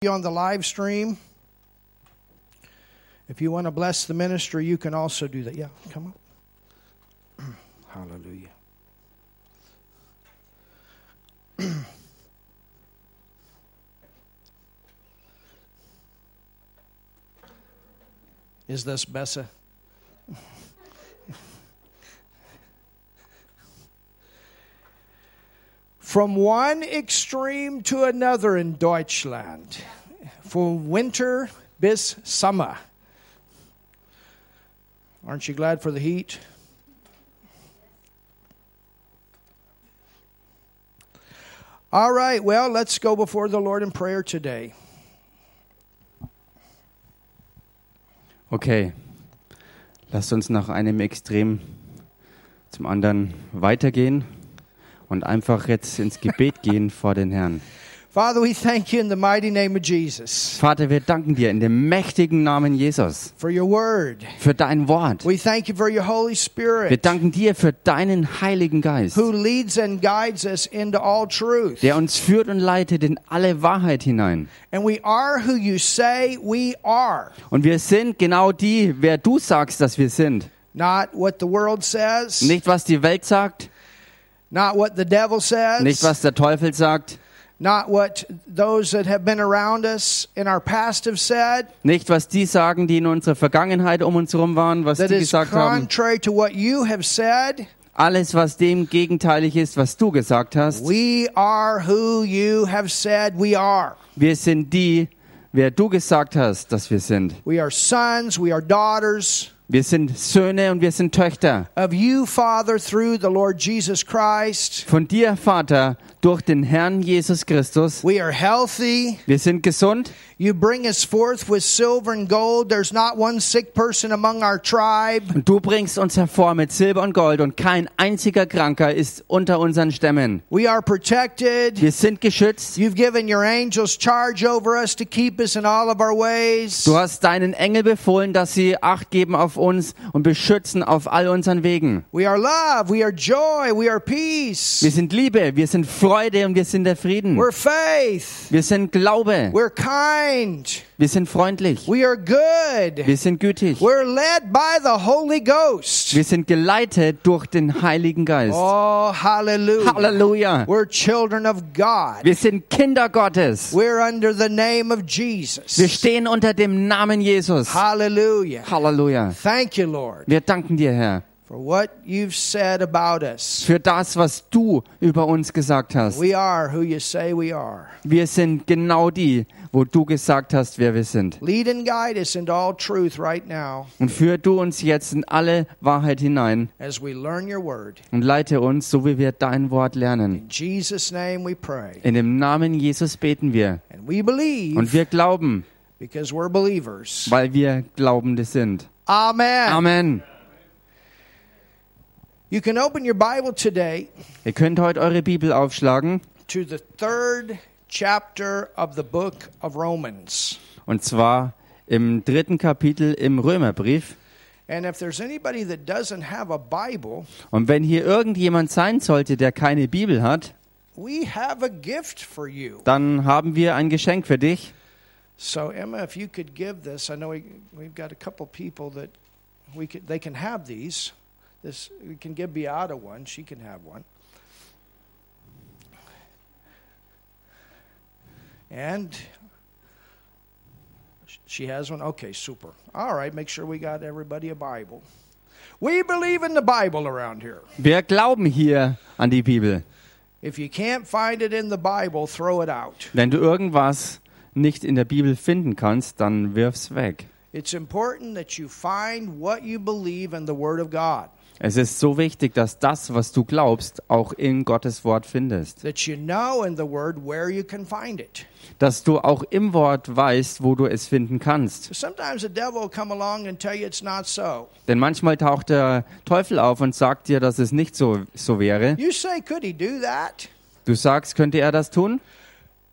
you on the live stream. If you want to bless the ministry, you can also do that. Yeah, come up. Hallelujah. Is this besser? From one extreme to another in Deutschland, from winter bis summer. Aren't you glad for the heat? All right, well, let's go before the Lord in prayer today. Okay, lasst uns nach einem Extrem zum anderen weitergehen und einfach jetzt ins Gebet gehen vor den Herrn. Father, we thank you in the mighty name of Jesus Vater, wir danken dir in dem mächtigen Namen Jesus for your word. für dein Wort. We thank you for your Holy Wir Spirit danken dir für deinen Heiligen Geist, who leads and guides us into all truth. der uns führt und leitet in alle Wahrheit hinein. And we are who you say we are, Und wir sind genau die, wer du sagst, dass wir sind. not what the world says, Nicht, was die Welt sagt, not what the devil says, nicht, was der Teufel sagt, not what those that have been around us in our past have said. nicht, was die sagen, die in unserer Vergangenheit um uns herum waren, was That die gesagt haben. contrary to what you have said. Alles, was dem gegenteilig ist, was du gesagt hast. We are who you have said we are. Wir sind die, wer du gesagt hast, dass wir sind. We are sons, we are daughters Wir sind Söhne und wir sind Töchter. of you, Father, through the Lord Jesus Christ. Von dir, Vater, durch den Herrn Jesus Christus. We are healthy. Wir sind gesund. You bring us forth with silver and gold. There's not one sick person among our tribe. Und du bringst uns hervor mit Silber und Gold und kein einziger Kranker ist unter unseren Stämmen. We are protected. Wir sind geschützt. You've given your angels charge over us to keep us in all of our ways. Du hast deinen Engel befohlen, dass sie Acht geben auf uns und beschützen auf all unseren Wegen. We are love. We are joy. We are peace. Wir sind Liebe, wir sind Freude und wir sind der Frieden. We're faith. Wir sind Glaube, We're kind. wir sind freundlich, We are good. wir sind gütig, We're led by the Holy Ghost. wir sind geleitet durch den Heiligen Geist. Oh, hallelujah. Halleluja! We're children of God. Wir sind Kinder Gottes. We're under the name of Wir Jesus. stehen unter dem Namen Jesus. Hallelujah. Halleluja! Thank you, Lord, Wir danken dir, Herr, for what you've said about us. für das, was du über uns gesagt hast. We are who you say we are. Wir sind genau die, wo du gesagt hast, wer wir sind. Lead and guide us into all truth right now Und führ du uns jetzt in alle Wahrheit hinein as we learn your word. und leite uns, so wie wir dein Wort lernen. In Jesus' name we pray. In dem Namen Jesus beten wir. And we believe Und wir glauben, because we're believers. weil wir Glaubende sind. Amen. Amen. You can open your Bible today Ihr könnt heute eure Bibel aufschlagen. to the third chapter of the book of Romans. Und zwar im dritten Kapitel im Römerbrief. And if there's anybody that doesn't have a Bible, Und wenn hier irgendjemand sein sollte, der keine Bibel hat, we have a gift for you. dann haben wir ein Geschenk für dich. So Emma, if you could give this, I know we, we've got a couple people that we could, they can have these. This we can give Beata one; she can have one. And she has one. Okay, super. All right, make sure we got everybody a Bible. We believe in the Bible around here. Wir glauben hier an die Bibel. If you can't find it in the Bible, throw it out. Wenn du irgendwas nicht in der Bibel finden kannst, dann wirf's weg. It's important that you find what you believe in the Word of God. Es ist so wichtig, dass das, was du glaubst, auch in Gottes Wort findest. you know. Dass du auch im Wort weißt, wo du es finden kannst. Sometimes the devil will come along and tell you it's not so. Denn manchmal taucht der Teufel auf und sagt dir, dass es nicht so, so wäre. You say, could he do that? Du sagst, könnte er das tun?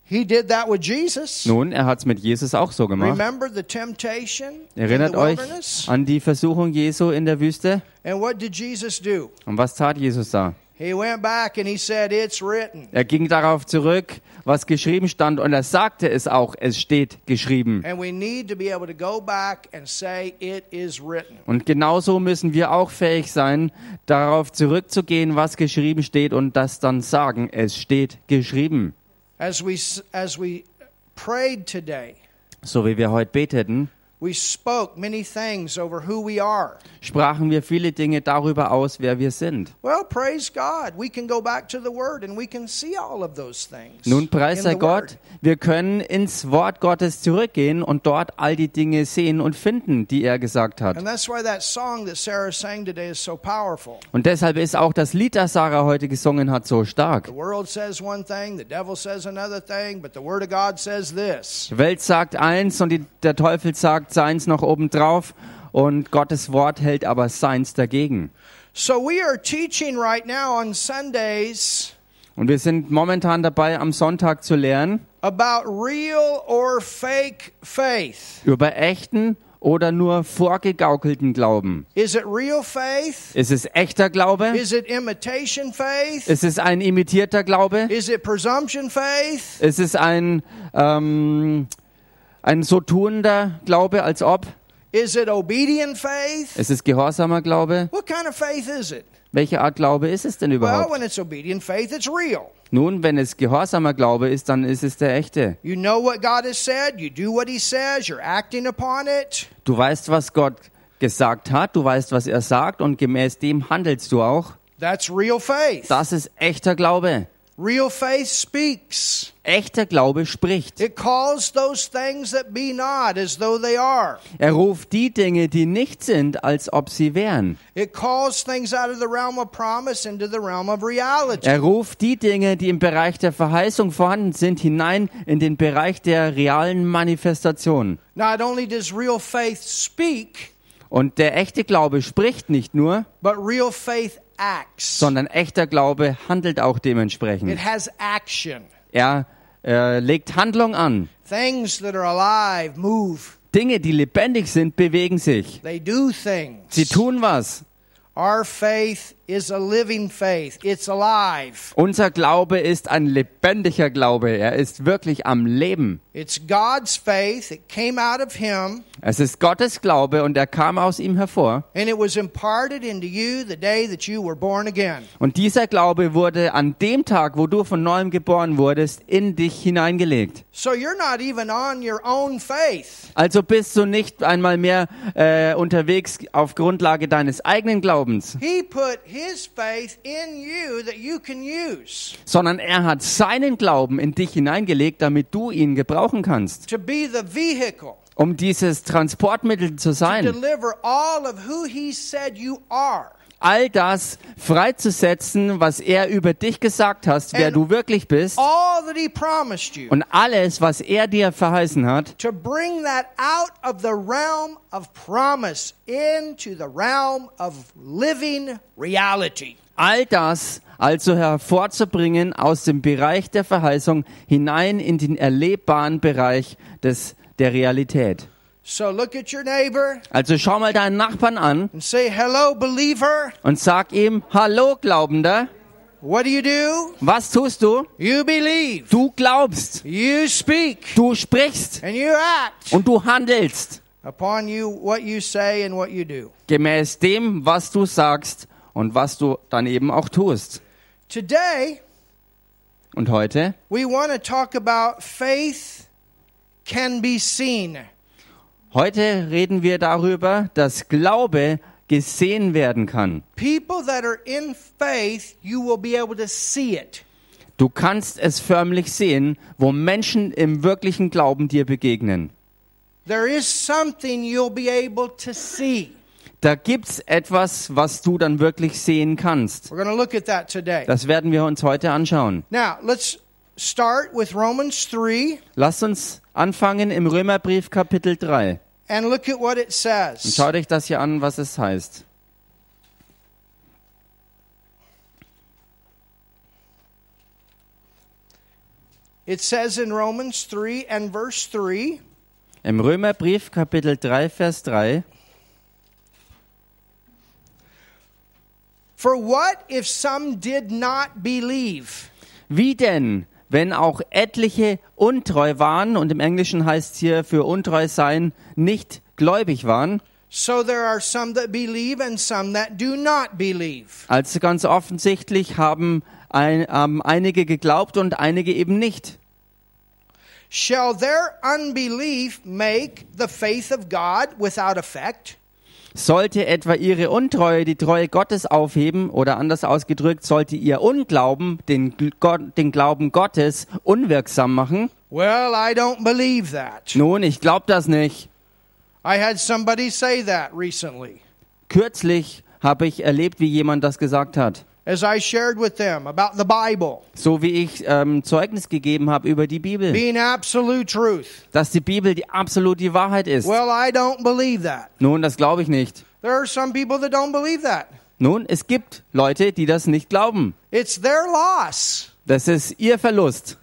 Nun, er hat es mit Jesus auch so gemacht. Remember the temptation in Erinnert the euch an die Versuchung Jesu in der Wüste? And what did Jesus do? Und was tat Jesus da? He went back and he said, It's written. Er ging darauf zurück, was geschrieben stand, und er sagte es auch, es steht geschrieben. Und genauso müssen wir auch fähig sein, darauf zurückzugehen, was geschrieben steht, und das dann sagen, es steht geschrieben. As we, as we prayed today, So wie wir heute beteten, we spoke many things over who we are. sprachen wir viele Dinge darüber aus, wer wir sind. Well, praise God. We can go back to the Word and we can see all of those things. Nun preis sei Gott, wir können ins Wort Gottes zurückgehen und dort all die Dinge sehen und finden, die er gesagt hat. And that's why that song that Sarah sang today is so powerful. Und deshalb ist auch das Lied, das Sarah heute gesungen hat, so stark. The world says one thing, the devil says another thing, but the Word of God says this. Die Welt sagt eins und die, der Teufel sagt seins noch obendrauf und Gottes Wort hält aber seins dagegen. So we are teaching right now on Sundays Und wir sind momentan dabei, am Sonntag zu lernen about real or fake faith. über echten oder nur vorgegaukelten Glauben. Is it real faith? Ist es echter Glaube? Is it imitation faith? Ist es ein imitierter Glaube? Is it presumption faith? Ist es ein, ähm, ein so tuender Glaube, als ob? Is it obedient faith? Ist es gehorsamer Glaube? What kind of faith is it? Welche Art Glaube ist es denn Well, überhaupt? when it's obedient faith, it's real. Nun, wenn es gehorsamer Glaube ist, dann ist es der echte. You know what God has said, you do what He says, you're acting upon it. Du weißt, was Gott gesagt hat, du weißt, was er sagt und gemäß dem handelst du auch. That's real faith. Das ist echter Glaube. Real faith speaks. Echter Glaube spricht. It calls those things that be not as though they are. Er ruft die Dinge, die nicht sind, als ob sie wären. It calls things out of the realm of promise into the realm of reality. Er ruft die Dinge, die im Bereich der Verheißung vorhanden sind, hinein in den Bereich der realen Manifestation. Not only does real faith speak, Und der echte Glaube spricht nicht nur, but real faith acts. sondern echter Glaube handelt auch It dementsprechend. has action. Er äh, legt Handlung an. Things that are alive move. Dinge, die lebendig sind, bewegen sich. They do things. Sie tun was. Our faith is a living faith. It's alive. Unser Glaube ist ein lebendiger Glaube. Er ist wirklich am Leben. It's God's faith. It came out of Him, Es ist Gottes Glaube und er kam aus ihm hervor. and it was imparted into you the day that you were born again. Und dieser Glaube wurde an dem Tag, wo du von neuem geboren wurdest, in dich hineingelegt. So you're not even on your own faith. Also bist du nicht einmal mehr äh, unterwegs auf Grundlage deines eigenen Glaubens, He put His faith in you that you can use sondern er hat seinen Glauben in dich hineingelegt, damit du ihn gebrauchen kannst, to be the vehicle um dieses Transportmittel zu sein. All das freizusetzen, was er über dich gesagt hat, wer And- du wirklich bist, All that He promised you. und alles, was er dir verheißen hat, to bring that out of the realm of promise into the realm of living reality. all das also hervorzubringen aus dem Bereich der Verheißung hinein in den erlebbaren Bereich des, der Realität. So look at your neighbor Also schau mal deinen Nachbarn an and say, Hello, believer. und sag ihm, hallo Glaubender, What do you do? was tust du? You believe. Du glaubst, You speak. du sprichst And you act und du handelst upon you what you say and what you do. gemäß dem, was du sagst und was du dann eben auch tust. Today, Und heute we want to talk about faith can be seen. Heute reden wir darüber, dass Glaube gesehen werden kann. People that are in faith, you will be able to see it. Du kannst es förmlich sehen, wo Menschen im wirklichen Glauben dir begegnen. There is something you'll be able to see. Da gibt's etwas, was du dann wirklich sehen kannst. We're going to look at that today. Das werden wir uns heute anschauen. Now, let's start with Romans 3 Lasst uns anfangen im Römerbrief Kapitel 3. and look at what it Und says. schaut euch das hier an, was es heißt. It says in Romans 3 and verse 3 Im Römerbrief Kapitel 3, Vers 3. For what if some did not believe? Wie denn, wenn auch etliche untreu waren, und im Englischen heißt es hier für untreu sein, nicht gläubig waren? So there are some that believe and some that do not believe. Also ganz offensichtlich haben ein, ähm, einige geglaubt und einige eben nicht. Shall their unbelief make the faith of God without effect? Sollte etwa ihre Untreue die Treue Gottes aufheben oder anders ausgedrückt, sollte ihr Unglauben den, den Glauben Gottes unwirksam machen? Well, I don't believe that. Nun, ich glaube das nicht. I had somebody say that recently Kürzlich habe ich erlebt, wie jemand das gesagt hat. As I shared with them about the Bible So wie ich ähm, Zeugnis gegeben habe über die Bibel. being absolute truth. Dass die Bibel die absolut die Wahrheit ist. Well, I don't believe that. Nun, das glaube ich nicht. There are some people that don't believe that. Nun, es gibt Leute, die das nicht glauben. It's their loss, Das ist ihr Verlust,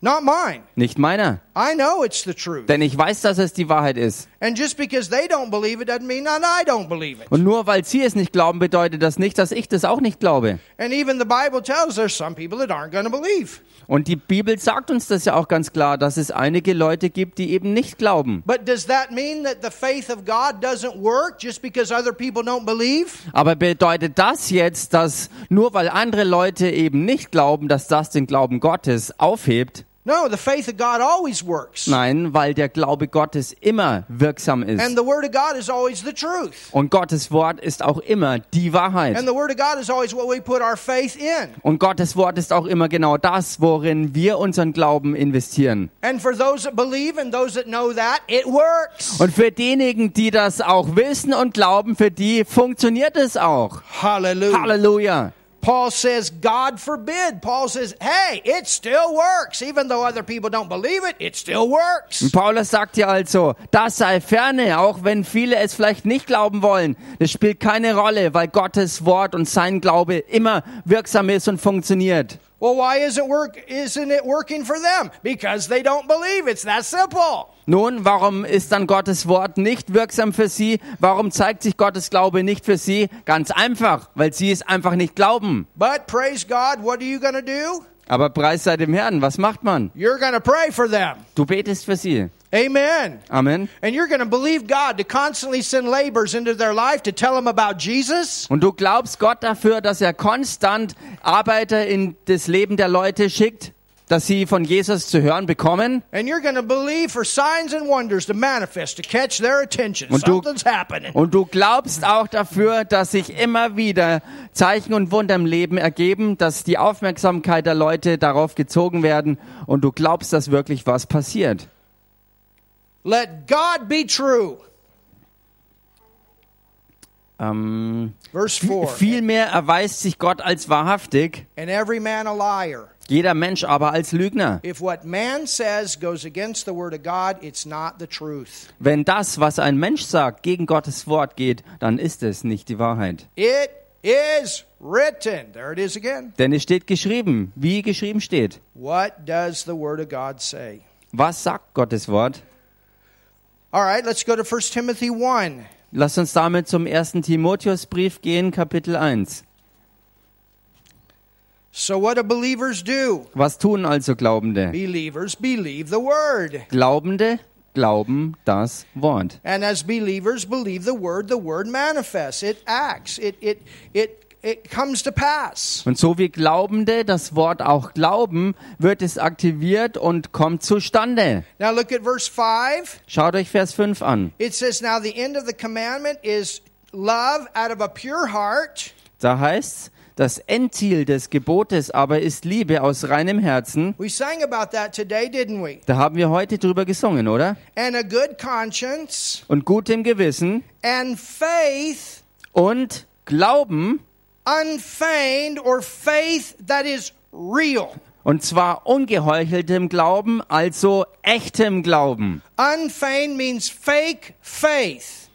not mine. nicht meiner. I know it's the truth. Denn ich weiß, dass es die Wahrheit ist. And just because they don't believe it doesn't mean that I don't believe it. Und nur weil sie es nicht glauben, bedeutet das nicht, dass ich das auch nicht glaube. And even the Bible tells there's some people that aren't going to believe. Und die Bibel sagt uns das ja auch ganz klar, dass es einige Leute gibt, die eben nicht glauben. But does that mean that the faith of God doesn't work just because other people don't believe? Aber bedeutet das jetzt, dass nur weil andere Leute eben nicht glauben, dass das den Glauben Gottes aufhebt? No, the faith of God always works. Nein, weil der Glaube Gottes immer wirksam And ist. the Word of God is always the truth. Und Gottes Wort ist auch immer die Wahrheit. And the Word of God is always what we put our faith in. Und Gottes Wort ist auch immer genau das, worin wir unseren Glauben investieren. And for those that believe and those that know that, it works. Und für diejenigen, die das auch wissen und glauben, für die funktioniert es auch. Hallelujah. Halleluja. Paul says, God forbid. Paul says, hey, it still works. Even though other people don't believe it, it still works. Und Paulus sagt ja also, das sei ferne, auch wenn viele es vielleicht nicht glauben wollen. Das spielt keine Rolle, weil Gottes Wort und sein Glaube immer wirksam ist und funktioniert. Well, why isn't work isn't it working for them? Because they don't believe. It's that simple. Nun, warum ist dann Gottes Wort nicht wirksam für sie? Warum zeigt sich Gottes Glaube nicht für sie? Ganz einfach, weil sie es einfach nicht glauben. But praise God, what are you going to do? Aber preis sei dem Herrn, was macht man? You're going to pray for them. Du betest für sie. Amen. Amen. And you're going to believe God to constantly send laborers into their life to tell them about Jesus. Und du glaubst Gott dafür, dass er konstant Arbeiter in das Leben der Leute schickt, dass sie von Jesus zu hören bekommen. And you're going to believe for signs and wonders to manifest, to catch their attention. Und du- Something's happening. Und du glaubst auch dafür, dass sich immer wieder Zeichen und Wunder im Leben ergeben, dass die Aufmerksamkeit der Leute darauf gezogen werden und du glaubst, dass wirklich was passiert. Let God be true. Ähm, Verse 4. vielmehr erweist sich Gott als wahrhaftig, And every man a liar. jeder Mensch aber als Lügner. If what man says goes against the word of God, it's not the truth. Wenn das, was ein Mensch sagt, gegen Gottes Wort geht, dann ist es nicht die Wahrheit. It is written. There it is again. Denn es steht geschrieben, wie geschrieben steht. What does the word of God say? Was sagt Gottes Wort? All right, let's go to 1 Timothy 1. Lass uns damit zum ersten Timotheusbrief gehen, Kapitel 1. So, what do believers do? Was tun also Glaubende? Believers believe the word. Glaubende glauben das Wort. And as believers believe the word, the word manifests. It acts. It it it it comes to pass. Und so wie Glaubende das Wort auch glauben, wird es aktiviert und kommt zustande. Now look at verse 5. Schaut euch Vers 5 an. It says, Now the end of the commandment is love out of a pure heart, Da heißt's, das Endziel des Gebotes aber ist Liebe aus reinem Herzen. we sang about that today, didn't we? Da haben wir heute drüber gesungen, oder? And a good conscience Und gutem Gewissen and faith und Glauben, unfeigned or faith that is real. und zwar ungeheucheltem Glauben, also echtem Glauben. Unfeigned means fake faith.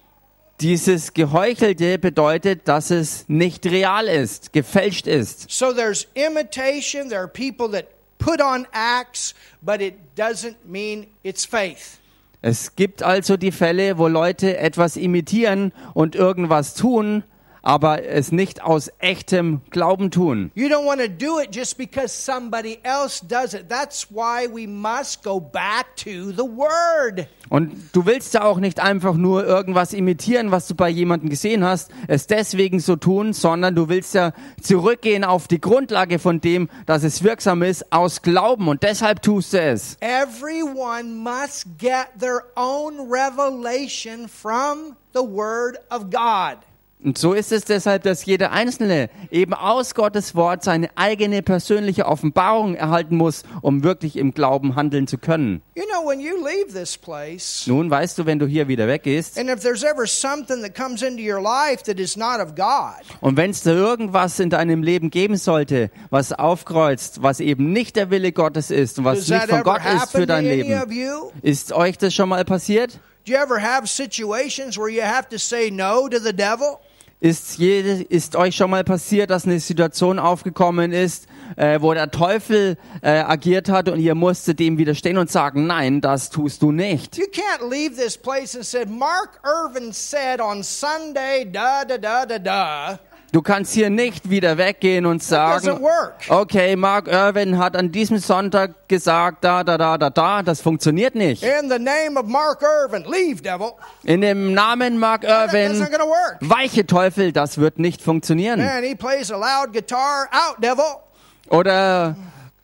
Dieses Geheuchelte bedeutet, dass es nicht real ist, gefälscht ist. So there's imitation. There are people that put on acts, but it doesn't mean it's faith. Es gibt also die Fälle, wo Leute etwas imitieren und irgendwas tun, aber es nicht aus echtem Glauben tun. You don't want to do it just because somebody else does it. That's why we must go back to the Word. Und du willst ja auch nicht einfach nur irgendwas imitieren, was du bei jemandem gesehen hast, es deswegen so tun, sondern du willst ja zurückgehen auf die Grundlage von dem, dass es wirksam ist, aus Glauben. Und deshalb tust du es. Everyone must get their own revelation from the Word of God. Und so ist es deshalb, dass jeder Einzelne eben aus Gottes Wort seine eigene persönliche Offenbarung erhalten muss, um wirklich im Glauben handeln zu können. You know, when you leave this place, Nun weißt du, wenn du hier wieder weggehst and if there's ever something that comes into your life that is not of God, und wenn es da irgendwas in deinem Leben geben sollte, was aufkreuzt, was eben nicht der Wille Gottes ist und was nicht von Gott ist für dein Leben, ist euch das schon mal passiert? Do you ever have situations where you have to say no to the devil? Ist, jede, ist euch schon mal passiert, dass eine Situation aufgekommen ist, äh, wo der Teufel äh, agiert hat und ihr musstet dem widerstehen und sagen, nein, das tust du nicht. You can't leave this place and said, Mark Irvin said on Sunday, da da da da da. Du kannst hier nicht wieder weggehen und sagen, okay, Mark Irwin hat an diesem Sonntag gesagt, da, da, da, da, da, das funktioniert nicht. In the name of Mark Irvin, leave, devil. In dem Namen Mark Irwin, weiche Teufel, das wird nicht funktionieren. Man, he plays a loud guitar. Out, devil. Oder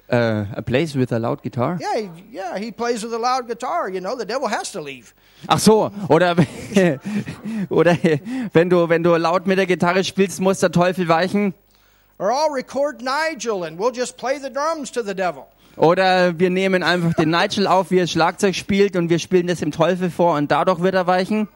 äh, a place with a loud guitar. Yeah, yeah, he plays with a loud guitar. You know, the devil has to leave. Ach so, oder oder wenn du wenn du laut mit der Gitarre spielst, muss der Teufel weichen. Or I'll record Nigel and we'll just play the drums to the devil. Oder wir nehmen einfach den Nigel auf, wie er Schlagzeug spielt und wir spielen das dem Teufel vor und dadurch wird er weichen.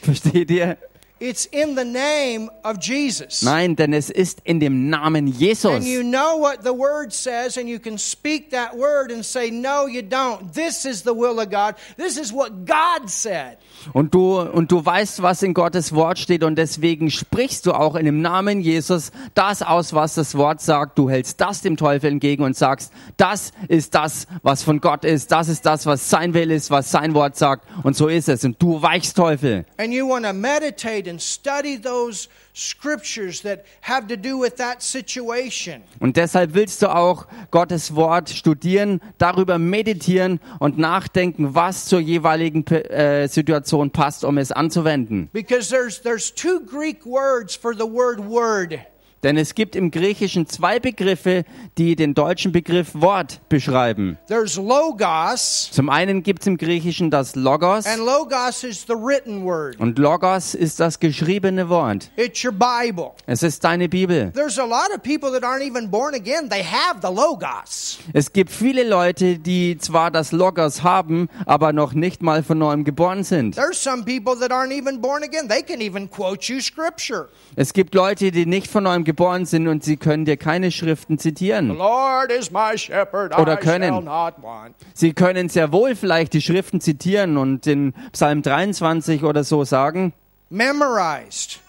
Versteht ihr? It's in the name of Jesus. Nein, denn es ist in dem Namen Jesus. And you know what the word says, and you can speak that word and say, No, you don't. This is the will of God. This is what God said. Und du, und du weißt, was in Gottes Wort steht und deswegen sprichst du auch in dem Namen Jesus das aus, was das Wort sagt. Du hältst das dem Teufel entgegen und sagst, das ist das, was von Gott ist. Das ist das, was sein Will ist, was sein Wort sagt. Und so ist es. Und du weichst Teufel. And you want to meditate and study those scriptures that have to do with that situation. Und deshalb willst du auch Gottes Wort studieren, darüber meditieren und nachdenken, was zur jeweiligen äh, Situation passt, um es anzuwenden. Because there's, there's two Greek words for the word word. Denn es gibt im Griechischen zwei Begriffe, die den deutschen Begriff Wort beschreiben. There's logos, Zum einen gibt es im Griechischen das Logos and logos is the written word. und Logos ist das geschriebene Wort. It's your Bible. Es ist deine Bibel. Es gibt viele Leute, die zwar das Logos haben, aber noch nicht mal von neuem geboren sind. There's some people that aren't even born again. They can even quote you scripture. Es gibt Leute, die nicht von neuem geboren sind und sie können dir keine Schriften zitieren. Shepherd, Oder können. Sie können sehr wohl vielleicht die Schriften zitieren und den Psalm 23 oder so sagen. Memorized.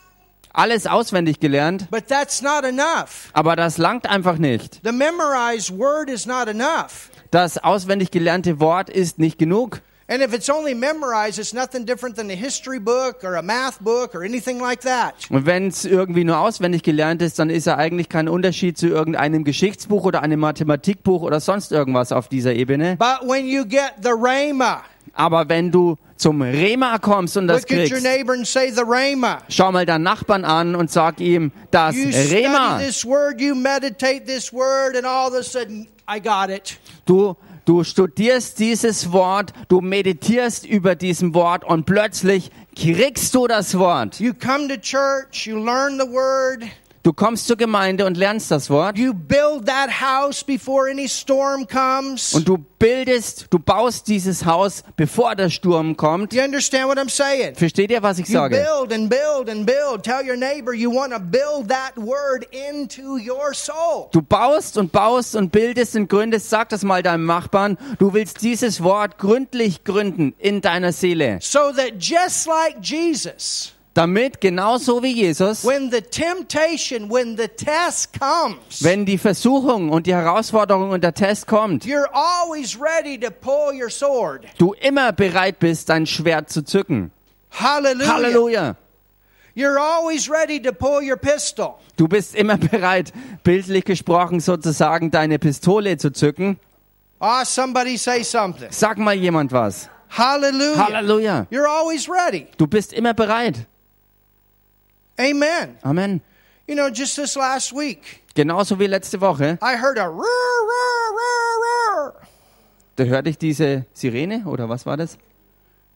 Alles auswendig gelernt, But that's not enough. aber das langt einfach nicht. The memorized word is not enough. Das auswendig gelernte Wort ist nicht genug. And if it's only memorized, it's nothing different than a history book or a math book or anything like that. Und wenn es irgendwie nur auswendig gelernt ist, dann ist ja eigentlich kein Unterschied zu irgendeinem Geschichtsbuch oder einem Mathematikbuch oder sonst irgendwas auf dieser Ebene. But when you get the Rhema, Aber wenn du zum Rema kommst und das look kriegst, say schau mal deinen Nachbarn an und sag ihm das You Rema. this word, you meditate this word, and all of a sudden, I got it. Du, du studierst dieses Wort, du meditierst über diesem Wort und plötzlich kriegst du das Wort. You come to church, you learn the word, Du kommst zur Gemeinde und lernst das Wort you build that house before any storm comes. und du bildest, du baust dieses Haus, bevor der Sturm kommt. You understand what I'm saying? Versteht ihr, was ich You sage? build and build and build. Tell your neighbor you want to build that word into your soul. Du baust und baust und bildest und gründest, sag das mal deinem Nachbarn, du willst dieses Wort gründlich gründen in deiner Seele. So that just like Jesus, Damit genauso wie Jesus, when the temptation, when the test comes, wenn die Versuchung und die Herausforderung und der Test kommt, you're always ready to pull your sword. du immer bereit bist, dein Schwert zu zücken. Hallelujah. Halleluja. You're always ready to pull your pistol. Du bist immer bereit, bildlich gesprochen sozusagen deine Pistole zu zücken. Ah, somebody say something. Sag mal jemand was. Hallelujah. Halleluja. You're always ready. Du bist immer bereit. Amen. Amen. You know, just this last week, Genauso wie letzte Woche. I heard a roar, roar, roar, roar. Da hörte ich diese Sirene oder was war das?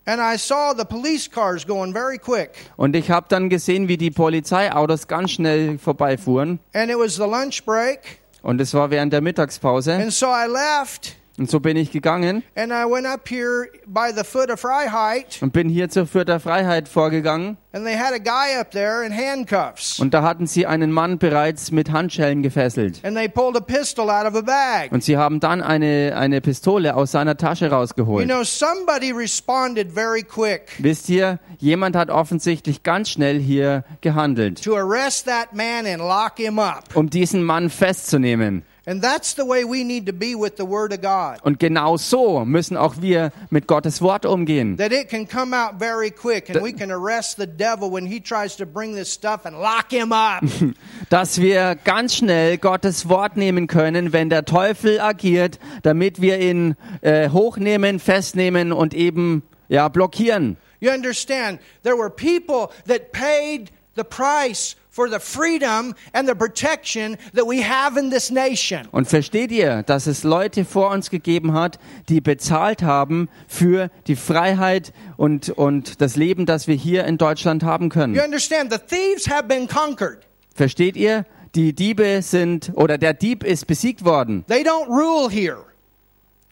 And I saw the police cars going very quick. Und ich habe dann gesehen, wie die Polizeiautos ganz schnell vorbeifuhren. And it was the lunch break. Und es war während der Mittagspause. And so I left Und so bin ich gegangen and I went up here by the foot of Freiheit. und bin hier zur Fürther Freiheit vorgegangen. And they had a guy up there in handcuffs. Und da hatten sie einen Mann bereits mit Handschellen gefesselt. And they pulled a pistol out of a bag. Und sie haben dann eine, eine Pistole aus seiner Tasche You rausgeholt. know, somebody responded very quick Wisst ihr, jemand hat offensichtlich ganz schnell hier gehandelt, to arrest that man and lock him up. um diesen Mann festzunehmen. And that's the way we need to be with the Word of God. Und genau so müssen auch wir mit Gottes Wort umgehen. That it can come out very quick and we can arrest the devil when he tries to bring this stuff and lock him up. Dass wir ganz schnell Gottes Wort nehmen können, wenn der Teufel agiert, damit wir ihn äh, hochnehmen, festnehmen und eben ja blockieren. You understand? There were people that paid the price for the freedom and the protection that we have in this nation. Und versteht ihr, dass es Leute vor uns gegeben hat, die bezahlt haben für die Freiheit und, und das Leben, das wir hier in Deutschland haben können? You understand? The thieves have been conquered. Versteht ihr? Die Diebe sind, oder der Dieb ist besiegt worden. They don't rule here.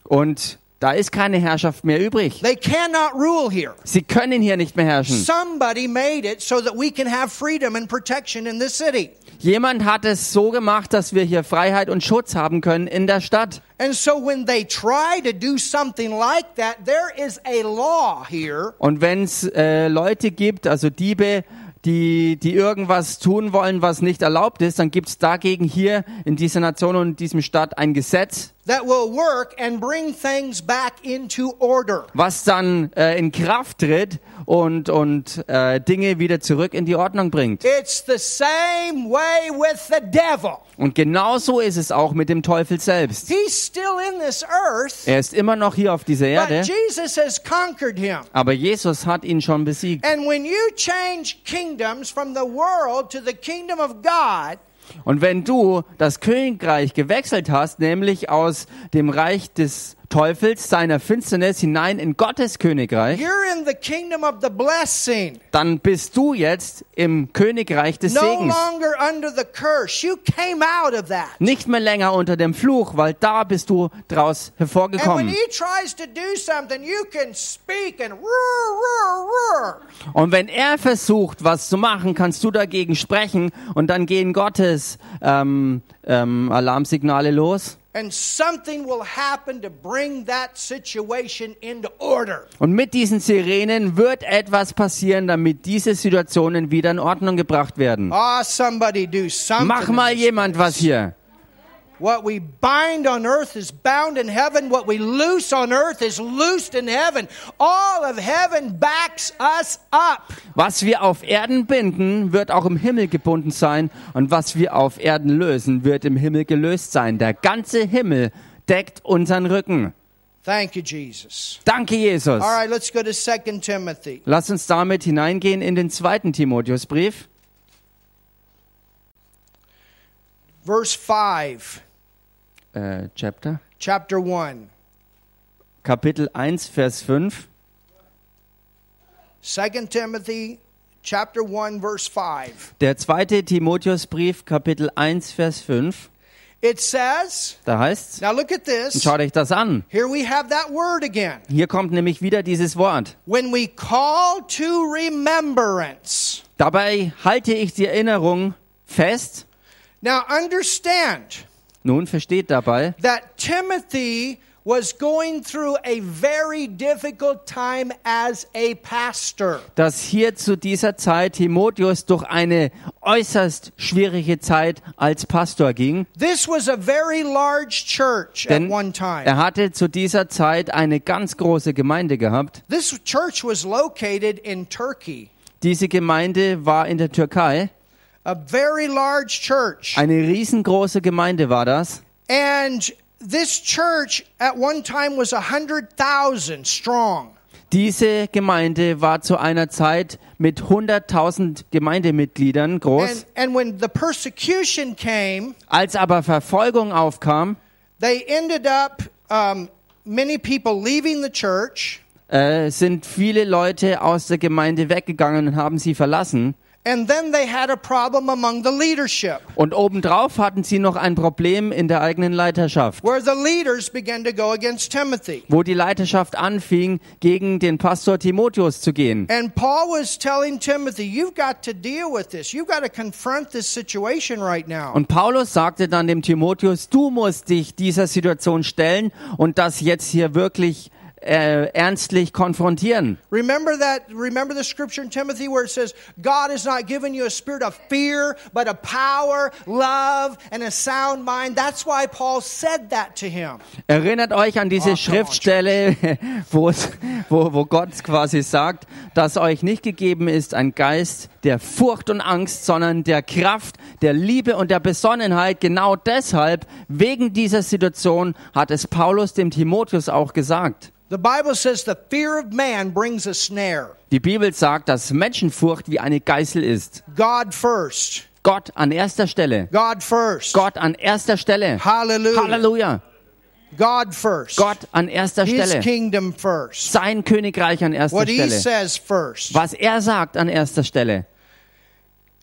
Und da ist keine Herrschaft mehr übrig. They cannot rule here. Sie können hier nicht mehr herrschen. Somebody made it so that we can have freedom and protection in this city. Jemand hat es so gemacht, dass wir hier Freiheit und Schutz haben können in der Stadt. And so when they try to do something like that, there is a law here Und wenn es äh, Leute gibt, also Diebe, die, die irgendwas tun wollen, was nicht erlaubt ist, dann gibt es dagegen hier in dieser Nation und in diesem Stadt ein Gesetz, that will work and bring things back into order. was dann äh, in Kraft tritt und, und äh, Dinge wieder zurück in die Ordnung bringt. It's the same way with the devil. Und genauso ist es auch mit dem Teufel selbst. He's still in this earth, Er ist immer noch hier auf dieser Erde, but Jesus has conquered him. aber Jesus hat ihn schon besiegt. And when you change kingdoms from the world to the kingdom of God, Und wenn du das Königreich gewechselt hast, nämlich aus dem Reich des Teufels, seiner Finsternis hinein in Gottes Königreich, you're in the kingdom of the blessing. dann bist du jetzt im Königreich des No Segens. longer under the curse. You came out of that. Nicht mehr länger unter dem Fluch, weil da bist du draus hervorgekommen. Und wenn er versucht, was zu machen, kannst du dagegen sprechen und dann gehen Gottes ähm, ähm, Alarmsignale los. And something will happen to bring that situation into order. Und mit diesen Sirenen wird etwas passieren, damit diese Situationen wieder in Ordnung gebracht werden. Ah, somebody do something. Mach mal jemand was hier. What we bind on earth is bound in heaven. What we loose on earth is loosed in heaven. All of heaven backs us up. Was wir auf Erden binden, wird auch im Himmel gebunden sein. Und was wir auf Erden lösen, wird im Himmel gelöst sein. Der ganze Himmel deckt unseren Rücken. Thank you, Jesus. Danke, Jesus. All right, let's go to 2 Timothy. Lass uns damit hineingehen in den zweiten Timotheusbrief. Verse 5, Äh, Chapter. chapter 1. Kapitel 1, Vers 5. 2 Timothy chapter 1 verse 5. Der zweite Timotheusbrief, Kapitel 1, Vers 5. It says, Da heißt's, now look at this. schaut euch das an. Here we have that word again. Hier kommt nämlich wieder dieses Wort. When we call to remembrance. Dabei halte ich die Erinnerung fest. Now understand Nun versteht dabei, that Timothy was going through a very difficult time as a pastor. dass hier zu dieser Zeit Timotheus durch eine äußerst schwierige Zeit als Pastor ging. This was a very large church at one time. er hatte zu dieser Zeit eine ganz große Gemeinde gehabt. This church was located in Turkey. Diese Gemeinde war in der Türkei. A very large church. Eine riesengroße Gemeinde war das. And this church at one time was a hundred thousand strong. Diese Gemeinde war zu einer Zeit mit 100.000 Gemeindemitgliedern groß. And, and when the persecution came, Als aber Verfolgung aufkam, they ended up um, many people leaving the church, äh, sind viele Leute aus der Gemeinde weggegangen und haben sie verlassen. And then they had a problem among the leadership, Und obendrauf hatten sie noch ein Problem in der eigenen Leiterschaft, where the leaders began to go against Timothy. wo die Leiterschaft anfing, gegen den Pastor Timotheus zu gehen. And Paul was telling Timothy, you've got to deal with this. You've got to confront this situation right now. Und Paulus sagte dann dem Timotheus, du musst dich dieser Situation stellen und das jetzt hier wirklich äh, ernstlich konfrontieren. Remember that, remember the scripture in Timothy where it says, God has not given you a spirit of fear, but of power, love, and a sound mind. That's why Paul said that to him. Erinnert euch an diese Oh, Schriftstelle, wo, wo Gott quasi sagt, dass euch nicht gegeben ist ein Geist der Furcht und Angst, sondern der Kraft, der Liebe und der Besonnenheit. Genau deshalb, wegen dieser Situation, hat es Paulus dem Timotheus auch gesagt. The Bible says the fear of man brings a snare. Die Bibel sagt, dass Menschenfurcht wie eine Geißel ist. God first. Gott an erster Stelle. God first. Gott an erster Stelle. Hallelujah. Halleluja. God first. Gott an erster His Stelle. kingdom first. Sein Königreich an erster What he Stelle. says first. Was er sagt an erster Stelle.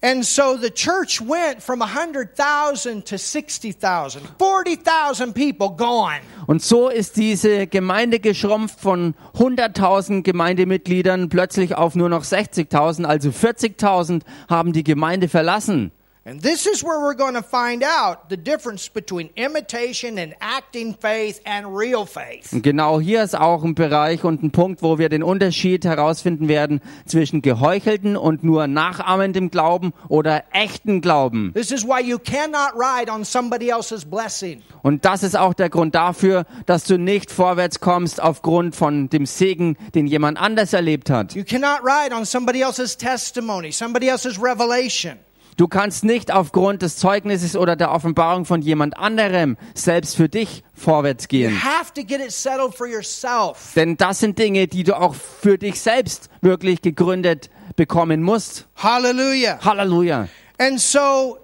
And so the church went from 100,000 to 60,000. 40,000 people gone. Und so ist diese Gemeinde geschrumpft von 100.000 Gemeindemitgliedern plötzlich auf nur noch 60.000, also 40.000 haben die Gemeinde verlassen. And this is where we're going to find out the difference between imitation and acting faith and real faith. Und genau hier ist auch ein Bereich und ein Punkt, wo wir den Unterschied herausfinden werden zwischen geheuchelten und nur nachahmendem Glauben oder echten Glauben. This is why you cannot ride on somebody else's blessing. Und das ist auch der Grund dafür, dass du nicht vorwärts kommst aufgrund von dem Segen, den jemand anders erlebt hat. You cannot ride on somebody else's testimony, somebody else's revelation. Du kannst nicht aufgrund des Zeugnisses oder der Offenbarung von jemand anderem selbst für dich vorwärts You gehen. have to get it settled for yourself. Denn das sind Dinge, die du auch für dich selbst wirklich gegründet bekommen musst. Hallelujah. Halleluja. And so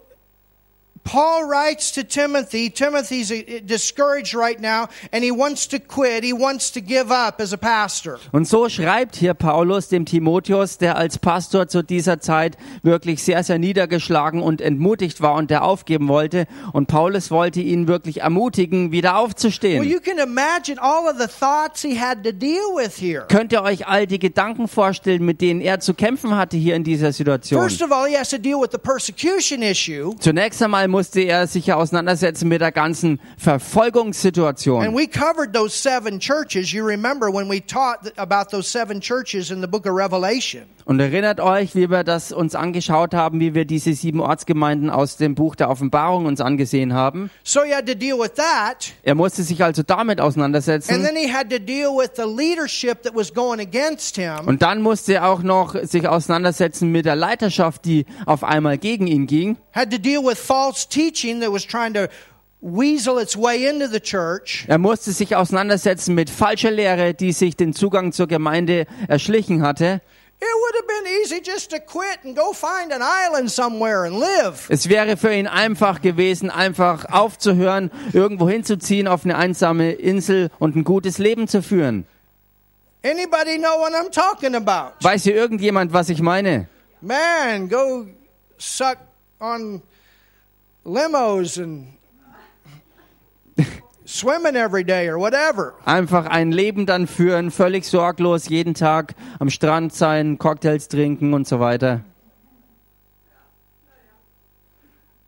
Paul writes to Timothy. Timothy's uh, discouraged right now and he wants to quit. He wants to give up as a pastor. Und so schreibt hier Paulus dem Timotheus, der als Pastor zu dieser Zeit wirklich sehr, sehr niedergeschlagen und entmutigt war und der aufgeben wollte. Und Paulus wollte ihn wirklich ermutigen, wieder Well, aufzustehen. you can imagine all of the thoughts he had to deal with here. Könnt ihr euch all die Gedanken vorstellen, mit denen er zu kämpfen hatte hier in dieser Situation? First of all, he has to deal with the persecution issue. Zunächst einmal musste er sich ja auseinandersetzen mit der ganzen And Verfolgungssituation. we covered those seven churches. You remember when we taught about those seven churches in the book of Revelation. Und erinnert euch, wie wir das uns angeschaut haben, wie wir diese sieben Ortsgemeinden aus dem Buch der Offenbarung uns angesehen haben. So he had to deal with that. Er musste sich also damit And auseinandersetzen. then he had to deal with the leadership that was going against him. Und dann musste er auch noch sich auseinandersetzen mit der Leiterschaft, die auf einmal gegen ihn ging. Had to deal with false teaching that was trying to weasel its way into the church. Er musste sich auseinandersetzen mit falscher Lehre, die sich den Zugang zur Gemeinde erschlichen hatte. It would have been easy just to quit and go find an island somewhere and live. Es wäre für ihn einfach gewesen, einfach aufzuhören, irgendwo hinzuziehen, auf eine einsame Insel und ein gutes Leben zu führen. Anybody know what I'm talking about? Weiß hier irgendjemand, was ich meine? Man, go suck on limos and swimming every day or whatever. Einfach ein Leben dann führen, völlig sorglos, jeden Tag am Strand sein, Cocktails trinken und so weiter.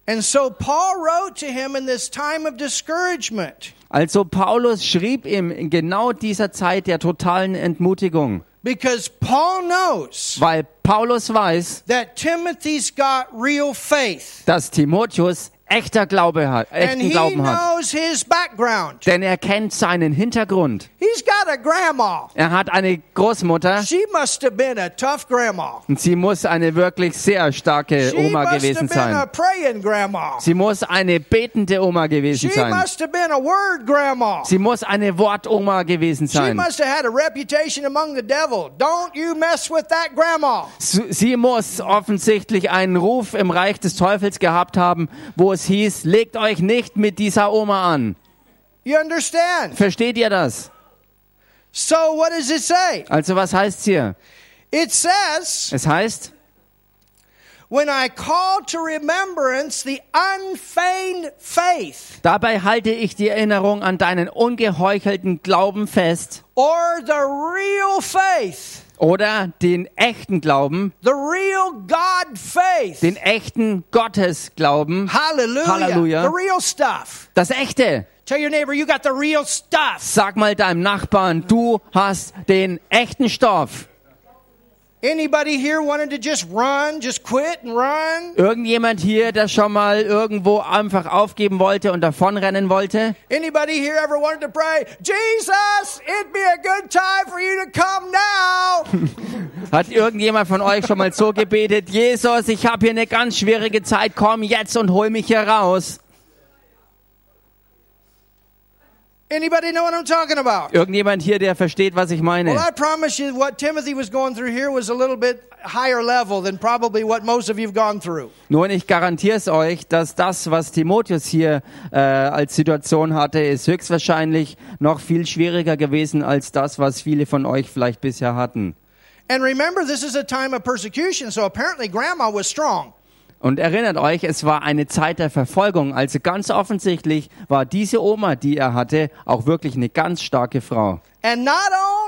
And so Paul wrote to him in this time of discouragement Also Paulus schrieb ihm in genau dieser Zeit der totalen Entmutigung, because Paul knows weil Paulus weiß, that Timothy's got real faith. dass Timotheus echter Glaube hat, And echten he Glauben hat. knows his background. Denn er kennt seinen Hintergrund. He's got a grandma. Er hat eine Großmutter She must have been a tough grandma. und sie muss eine wirklich sehr starke She Oma must gewesen have been a sein. praying grandma. Sie muss eine betende Oma gewesen She sein. must have been a word grandma. Sie muss eine Wortoma gewesen sein. must have had a reputation among the devil. Don't you mess with that grandma. S- Sie muss offensichtlich einen Ruf im Reich des Teufels gehabt haben, wo es hieß, legt euch nicht mit dieser Oma an. You understand? Versteht ihr das? So what does it say? Also was heißt hier? It says, Es heißt, when I call to remembrance the unfeigned faith dabei halte ich die Erinnerung an deinen ungeheuchelten Glauben fest or the real faith, oder den echten Glauben, the real God faith. den echten Gottesglauben, Hallelujah. Hallelujah. The real stuff. das echte. Tell your neighbor you got the real stuff. Sag mal deinem Nachbarn, du hast den echten Stoff. Anybody here wanted to just run, just quit and run? Irgendjemand hier, der schon mal irgendwo einfach aufgeben wollte und davonrennen wollte? Anybody here ever wanted to pray, Jesus, it'd be a good time for you to come now? Hat irgendjemand von euch schon mal so gebetet, Jesus, ich habe hier eine ganz schwierige Zeit, komm jetzt und hol mich hier raus. Anybody know what I'm talking about? Irgendjemand hier, der versteht, was ich Well, meine. I promise you, what Timothy was going through here was a little bit higher level than probably what most of you have gone through. Nun, ich garantiere es euch, dass das, was Timotheus hier äh, als Situation hatte, ist höchstwahrscheinlich noch viel schwieriger gewesen als das, was viele von euch vielleicht bisher hatten. And remember, this is a time of persecution, so apparently grandma was strong. Und erinnert euch, es war eine Zeit der Verfolgung. Also ganz offensichtlich war diese Oma, die er hatte, auch wirklich eine ganz starke Frau. And not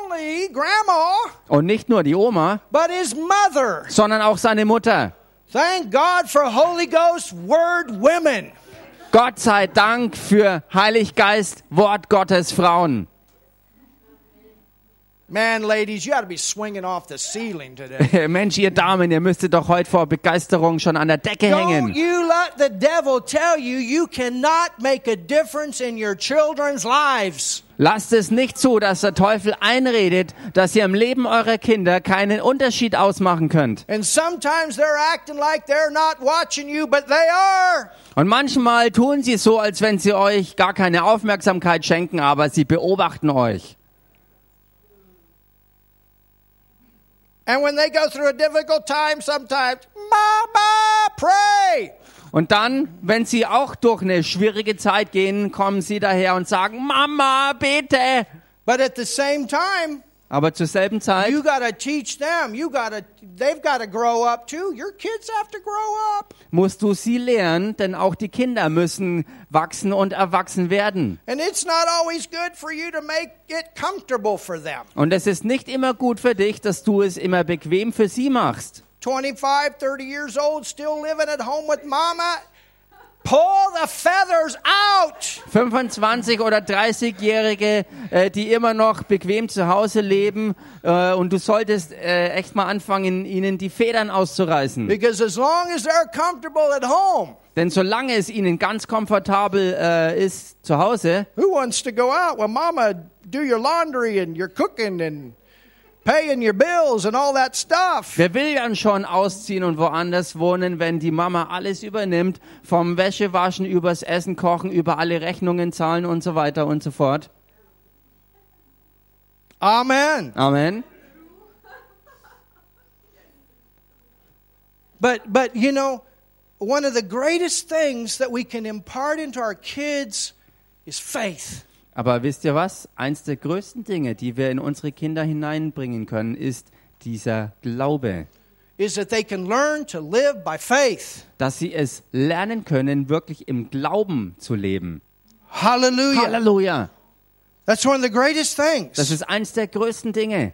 only grandma, Und nicht nur die Oma, but his mother. sondern auch seine Mutter. Thank God for Holy Ghost Word women. Gott sei Dank für Heiliggeist, Wort Gottes Frauen. Man, ladies, you ought to be swinging off the ceiling today. Mensch, ihr Damen, ihr müsstet doch heute vor Begeisterung schon an der Decke Don't hängen. you let the devil tell you you cannot make a difference in your children's lives. Lasst es nicht zu, dass der Teufel einredet, dass ihr im Leben eurer Kinder keinen Unterschied ausmachen könnt. And sometimes they're acting like they're not watching you, but they are. Und manchmal tun sie so, als wenn sie euch gar keine Aufmerksamkeit schenken, aber sie beobachten euch. And when they go through a difficult time, sometimes, Mama, pray. Und dann, wenn sie auch durch eine schwierige Zeit gehen, kommen sie daher und sagen, Mama, bete. But at the same time, Aber zur selben Zeit you got to teach them. You got to they've got to grow up too. Your kids have to grow up. musst du sie lehren, denn auch die Kinder müssen wachsen und erwachsen werden. And it's not always good for you to make it comfortable for them. Und es ist nicht immer gut für dich, dass du es immer bequem für sie machst. 25, 30 years old, still living at home with mama. Pull the feathers out. 25 oder 30-Jährige, äh, die immer noch bequem zu Hause leben äh, und du solltest äh, echt mal anfangen, ihnen die Federn auszureißen. Because as long as they're comfortable at home, Denn solange es ihnen ganz komfortabel äh, ist zu Hause, who wants to go out? Well, mama, do your laundry and you're cooking and paying your bills and all that stuff. wer will dann schon ausziehen und woanders wohnen, wenn die Mama alles übernimmt, vom Wäschewaschen übers Essen kochen, über alle Rechnungen zahlen und so weiter und so fort. Amen. Amen. But but you know, one of the greatest things that we can impart into our kids is faith. Aber wisst ihr was? Eins der größten Dinge, die wir in unsere Kinder hineinbringen können, ist dieser Glaube. Is that they can learn to live by faith. Dass sie es lernen können, wirklich im Glauben zu leben. Hallelujah. Halleluja. That's one of the greatest things. Das ist eins der größten Dinge.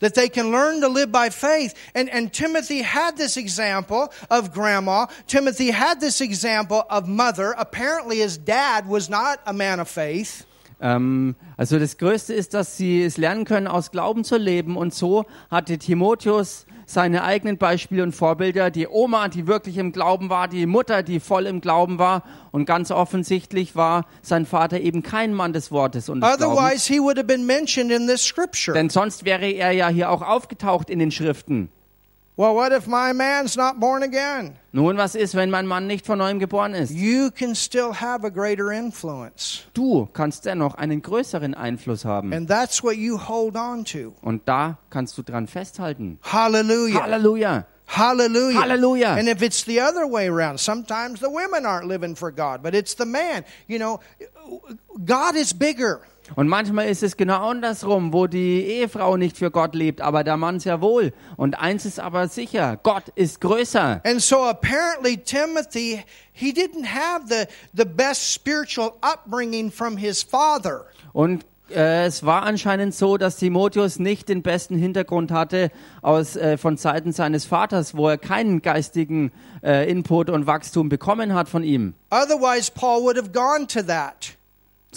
That they can learn to live by faith. And, and Timothy had this example of grandma. Timothy had this example of mother. Apparently, his dad was not a man of faith. Ähm, also das Größte ist, dass sie es lernen können, aus Glauben zu leben. Und so hatte Timotheus seine eigenen Beispiele und Vorbilder. Die Oma, die wirklich im Glauben war, die Mutter, die voll im Glauben war. Und ganz offensichtlich war sein Vater eben kein Mann des Wortes und des Glaubens. Otherwise, he would have been mentioned in this scripture. Denn sonst wäre er ja hier auch aufgetaucht in den Schriften. Well, what if my man's not born again? Nun, was ist, wenn mein Mann nicht von neuem geboren ist? You can still have a greater influence. Du kannst dennoch einen größeren Einfluss haben. And that's what you hold on to. Und da kannst du dran festhalten. Hallelujah. Halleluja. Hallelujah. Hallelujah. And if it's the other way around, sometimes the women aren't living for God, but it's the man. You know, God is bigger. Und manchmal ist es genau andersrum, wo die Ehefrau nicht für Gott lebt, aber der Mann sehr wohl. Und eins ist aber sicher, Gott ist größer. And so apparently Timothy, he didn't have the, the best spiritual upbringing from his father. Und äh, es war anscheinend so, dass Timotheus nicht den besten Hintergrund hatte aus, äh, von Seiten seines Vaters, wo er keinen geistigen äh, Input und Wachstum bekommen hat von ihm. Otherwise, Paul would have gone to that.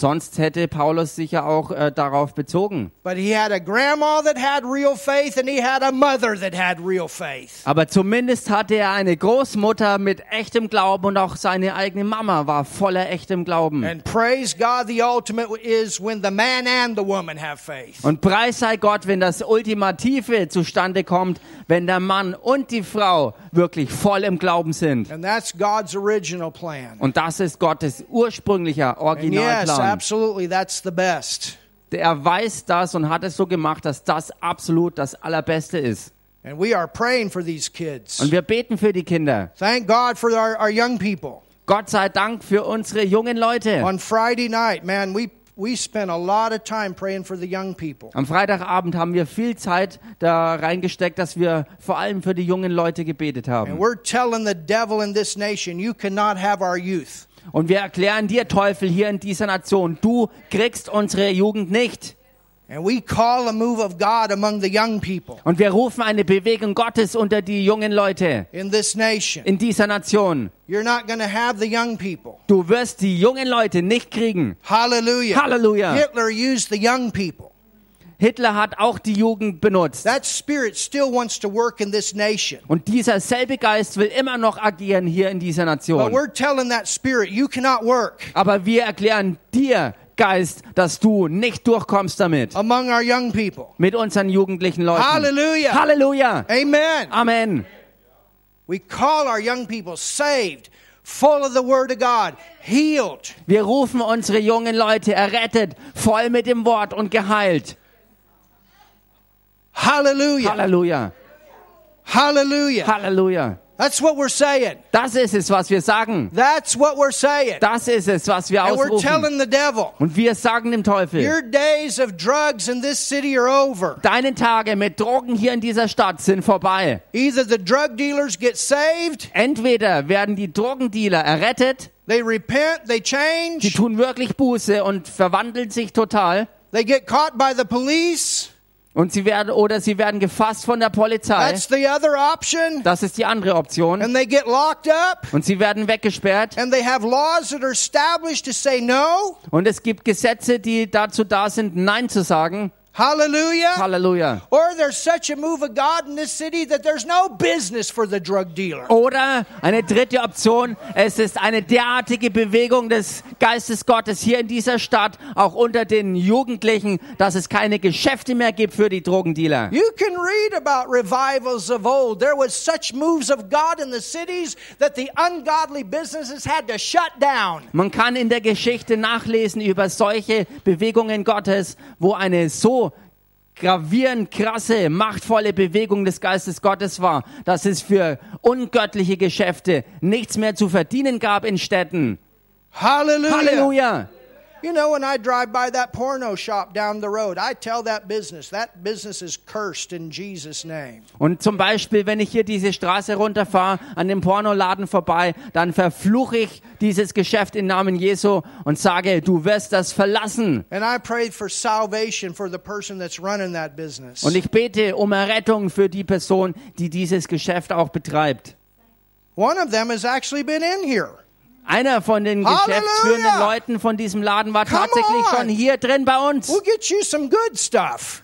Sonst hätte Paulus sich ja auch äh, darauf bezogen. But he had a grandma that had real faith and he had a mother that had real faith. Aber zumindest hatte er eine Großmutter mit echtem Glauben und auch seine eigene Mama war voller echtem Glauben. And praise God, the ultimate is when the man and the woman have faith. Und preis sei Gott, wenn das Ultimative zustande kommt, wenn der Mann und die Frau wirklich voll im Glauben sind. And that's God's original plan. Und das ist Gottes ursprünglicher Originalplan. Absolutely, that's the best. Er weiß das und hat es so gemacht, dass das absolut das Allerbeste ist. And we are praying for these kids. Und wir beten für die Kinder. Thank God for our, our young people. Gott sei Dank für unsere jungen Leute. On Friday night, man, we, we spent a lot of time praying for the young people. Am Freitagabend haben wir viel Zeit da reingesteckt, dass wir vor allem für die jungen Leute gebetet And haben. we're telling the devil in this nation, you cannot have our youth. Und wir erklären dir, Teufel, hier in dieser Nation, du kriegst unsere Jugend nicht. Und wir rufen eine Bewegung Gottes unter die jungen Leute in this nation. in dieser Nation. You're not going to have the young people. Du wirst die jungen Leute nicht kriegen. Hallelujah. Halleluja. Hitler used the young people. Hitler hat auch die Jugend benutzt. That spirit still wants to work in this nation. Und dieser selbe Geist will immer noch agieren hier in dieser But Nation. we're telling that spirit, you cannot work Aber wir erklären dir, Geist, dass du nicht durchkommst damit. among our young people. Mit unseren jugendlichen Leuten. Hallelujah. Halleluja. Amen. Amen. We call our young people saved, full of the Word of God, healed. Wir rufen unsere jungen Leute errettet, voll mit dem Wort und geheilt. Hallelujah. Halleluja. Hallelujah. Halleluja. That's what we're saying. Das ist es, was wir sagen. That's what we're saying. Das ist es, was wir And we're ausrufen. telling the devil, Und wir sagen dem Teufel, your days of drugs in this city are over. deine Tage mit Drogen hier in dieser Stadt sind vorbei. Either the drug dealers get saved, Entweder werden die Drogendealer errettet, they repent, they die change, tun wirklich Buße und verwandeln sich total, they get caught by the police. Und sie werden oder sie werden gefasst von der Polizei. That's the other option. Das ist die andere Option. And they get locked up. Und sie werden weggesperrt. And they have laws that are established to say no. Und es gibt Gesetze, die dazu da sind, Nein zu sagen. Hallelujah. Halleluja. Or there's such a move of God in this city that there's no business for the drug dealer. Oder eine dritte Option, es ist eine derartige Bewegung des Geistes Gottes hier in dieser Stadt, auch unter den Jugendlichen, dass es keine Geschäfte mehr gibt für die Drogendealer. You can read about revivals of old. There was such moves of God in the cities that the ungodly businesses had to shut down. Man kann in der Geschichte nachlesen über solche Bewegungen Gottes, wo eine so gravierend krasse, machtvolle Bewegung des Geistes Gottes war, dass es für ungöttliche Geschäfte nichts mehr zu verdienen gab in Städten. Hallelujah. Halleluja! You know, when I drive by that porno shop down the road, I tell that business, that business is cursed in Jesus' name. Und zum Beispiel, wenn ich hier diese Straße runterfahre, an dem Pornoladen vorbei, dann verfluche ich dieses Geschäft im Namen Jesu und sage, du wirst das verlassen. And I pray for salvation for the person that's running that business. Und ich bete um Errettung für die Person, die dieses Geschäft auch betreibt. One of them has actually been in here. Einer von den Halleluja! geschäftsführenden Leuten von diesem Laden war Come tatsächlich on! schon hier drin bei uns. We'll get you some good stuff.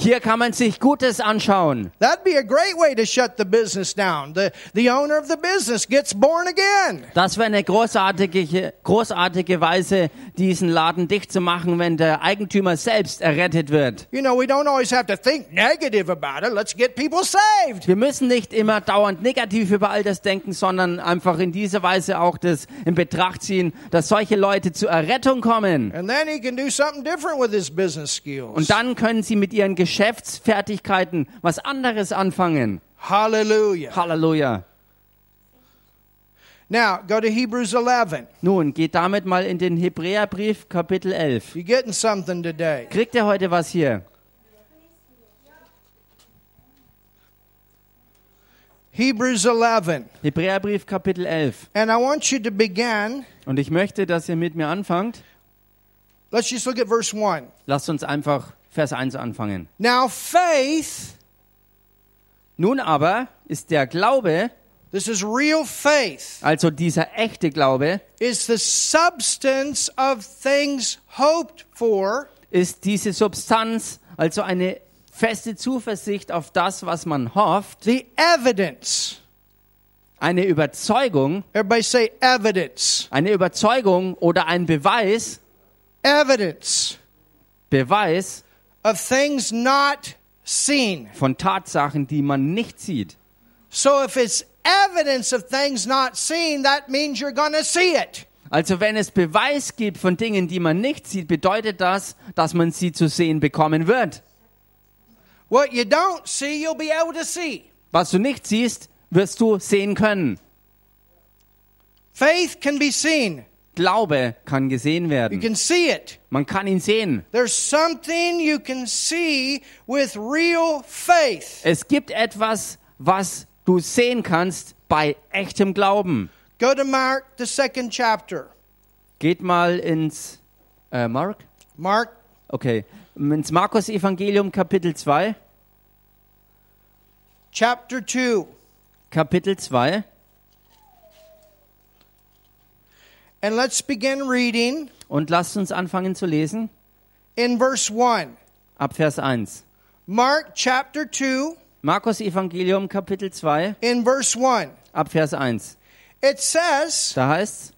Hier kann man sich Gutes anschauen. That'd be a great way to shut the business down. The, the owner of the business gets born again. Das wäre eine großartige, großartige Weise, diesen Laden dicht zu machen, wenn der Eigentümer selbst errettet wird. You know, we don't always have to think negative about it. Let's get people saved. Wir müssen nicht immer dauernd negativ über all das denken, sondern einfach in dieser Weise auch das in Betracht ziehen, dass solche Leute zur Errettung kommen. And then he can do something different with his business skills. Und dann können sie mit ihren Geschäftsfertigkeiten was anderes anfangen. Hallelujah. Halleluja. Now, go to Hebrews 11. Nun, geht damit mal in den Hebräerbrief Kapitel 11. You getting something today? Kriegt ihr heute was hier? Hebrews 11. Hebräerbrief Kapitel 11. And I want you to begin. Und ich möchte, dass ihr mit mir anfangt. Let's just look at verse 1. Lasst uns einfach Vers 1 anfangen. Now, faith, Nun aber ist der Glaube, this is real faith, also dieser echte Glaube, is the substance of things hoped for, ist diese Substanz, also eine feste Zuversicht auf das, was man hofft, the evidence. eine Überzeugung, Everybody say evidence. eine Überzeugung oder ein Beweis, Evidence Beweis of things not seen. von Tatsachen, die man nicht sieht. So if it's evidence of things not seen, that means you're going to see it. Also wenn es Beweis gibt von Dingen, die man nicht sieht, bedeutet das, dass man sie zu sehen bekommen wird. What you don't see, you'll be able to see. Was du nicht siehst, wirst du sehen können. Faith can be seen. Glaube kann gesehen You werden. can see it. Man kann ihn sehen. There's something you can see with real faith. Es gibt etwas, was du sehen kannst bei echtem Glauben. Go to Mark, the second chapter. Geht mal ins äh, Mark? Mark, Okay. Ins Markus Evangelium Kapitel 2. chapter 2. Kapitel 2. And let's begin reading Und lasst uns anfangen zu lesen. in verse 1. Ab Vers 1. Mark chapter 2, Markus Evangelium Kapitel 2. in verse 1. Ab Vers 1. It says, Da heißt's.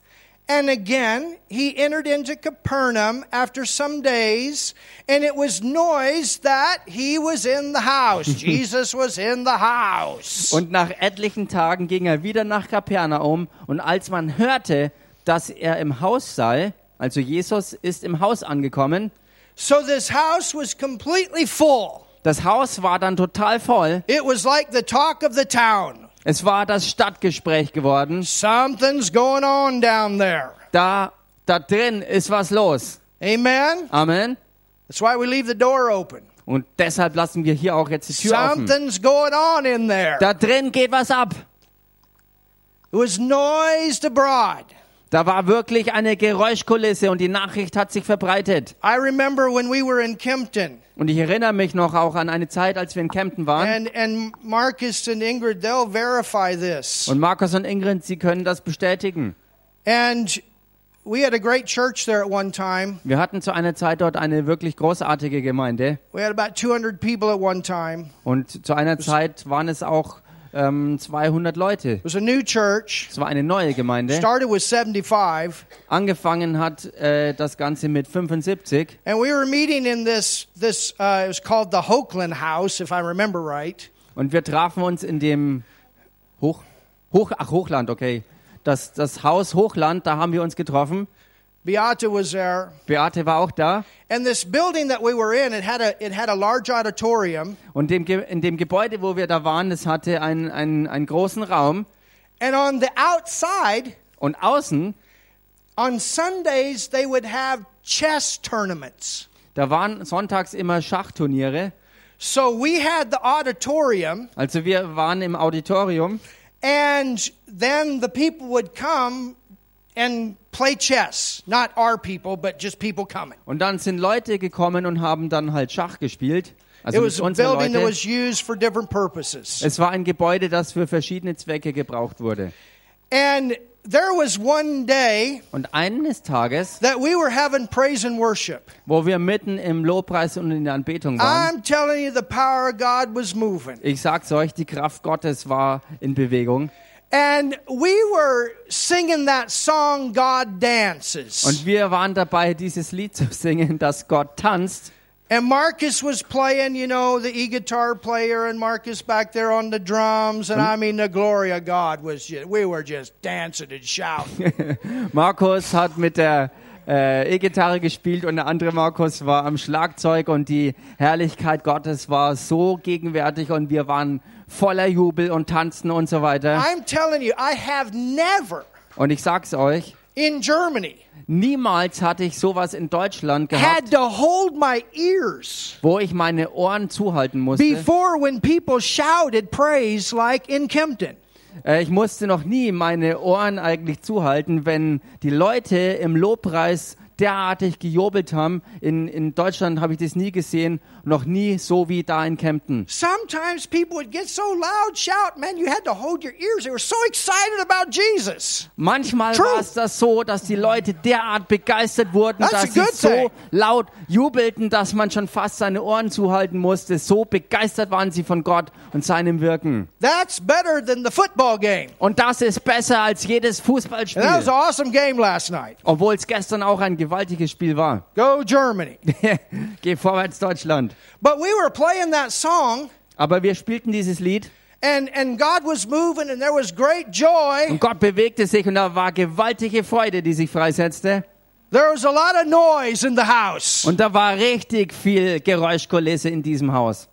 And again he entered into Capernaum after some days, and it was noise that he was in the house. Jesus was in the house. Und nach etlichen Tagen ging er wieder nach Kapernaum. Und als man hörte, dass er im Haus sei, also Jesus ist im Haus angekommen, So this house was completely full. das Haus war dann total voll. It was like the talk of the town. Es war das Stadtgespräch geworden. Something's going on down there. Da, da drin ist was los. Amen. Amen. That's why we leave the door open. Und deshalb lassen wir hier auch jetzt die Tür offen. Something's going on in there. Da drin geht was ab. It was noised abroad. Da war wirklich eine Geräuschkulisse und die Nachricht hat sich verbreitet. I remember when we were in Kempton, Und ich erinnere mich noch auch an eine Zeit, als wir in Kempten waren. and, and Marcus and Ingrid, they'll verify this. Und Markus und Ingrid, sie können das bestätigen. And we had a great church there at one time. Wir hatten zu einer Zeit dort eine wirklich großartige Gemeinde. We had about 200 people at one time. Und zu einer Zeit waren es auch ähm, 200 Leute. It was a new church. Es war eine neue Gemeinde. Started with 75. Angefangen hat äh, das Ganze mit 75. And we were meeting in this, this uh, it was called the Hoakland House, if I remember right. Und wir trafen uns in dem Hoch, Hoch, ach Hochland, okay. Das, das Haus Hochland, da haben wir uns getroffen. Beate was there. Beate war auch da. And this building that we were in, it had a, it had a large auditorium. Und dem, in dem Gebäude, wo wir da waren, es hatte einen, einen, einen großen Raum. And on the outside, Und außen, on Sundays, they would have chess tournaments. da waren sonntags immer Schachturniere. So we had the auditorium, Also wir waren im Auditorium. and then the people would come and play chess. Not our people, but just people coming. Und dann sind Leute gekommen und haben dann halt Schach gespielt. It Also was mit a building that Leute. was used for different purposes. Es war ein Gebäude, das für verschiedene Zwecke gebraucht wurde. And there was one day Und eines Tages, that we were having praise and worship. wo wir mitten im Lobpreis und in der Anbetung waren, I'm telling you, the power of God was moving. ich sag's euch, die Kraft Gottes war in Bewegung. And we were singing that song, God Dances. Und wir waren dabei, dieses Lied zu singen, dass Gott tanzt. And Marcus was playing, you know, the e-guitar player, and Marcus back there on the drums. And I mean, the glory of God was just, we were just dancing and shouting. Markus hat mit der äh, E-Gitarre gespielt und der andere Markus war am Schlagzeug und die Herrlichkeit Gottes war so gegenwärtig und wir waren voller Jubel und tanzen und so weiter. I'm telling you, I have never Und ich sag's euch, in Germany niemals hatte ich sowas in Deutschland had gehabt, to hold my ears wo ich meine Ohren zuhalten musste. before when people shouted praise like in Kempton. Äh, Ich musste noch nie meine Ohren eigentlich zuhalten, wenn die Leute im Lobpreis derartig gejubelt haben. In, in Deutschland habe ich das nie gesehen, noch nie so wie da in Kempten. Sometimes people would get so loud, shout, man, you had to hold your ears. They were so excited about Jesus. Manchmal war es das so, dass die Leute derart begeistert wurden, That's dass sie so thing. laut jubelten, dass man schon fast seine Ohren zuhalten musste. So begeistert waren sie von Gott und seinem Wirken. That's better than the football game. Und das ist besser als jedes And that was Fußballspiel. an awesome game last night. Obwohl es gestern auch ein gewaltiges Spiel war. Go Germany. Geh vorwärts, Deutschland. But we were playing that song, Aber wir spielten dieses Lied and, and God was moving, and there was great joy. und Gott bewegte sich und da war gewaltige Freude, die sich freisetzte. There was a lot of noise in the house, Und da war richtig viel Geräuschkulisse in diesem Haus.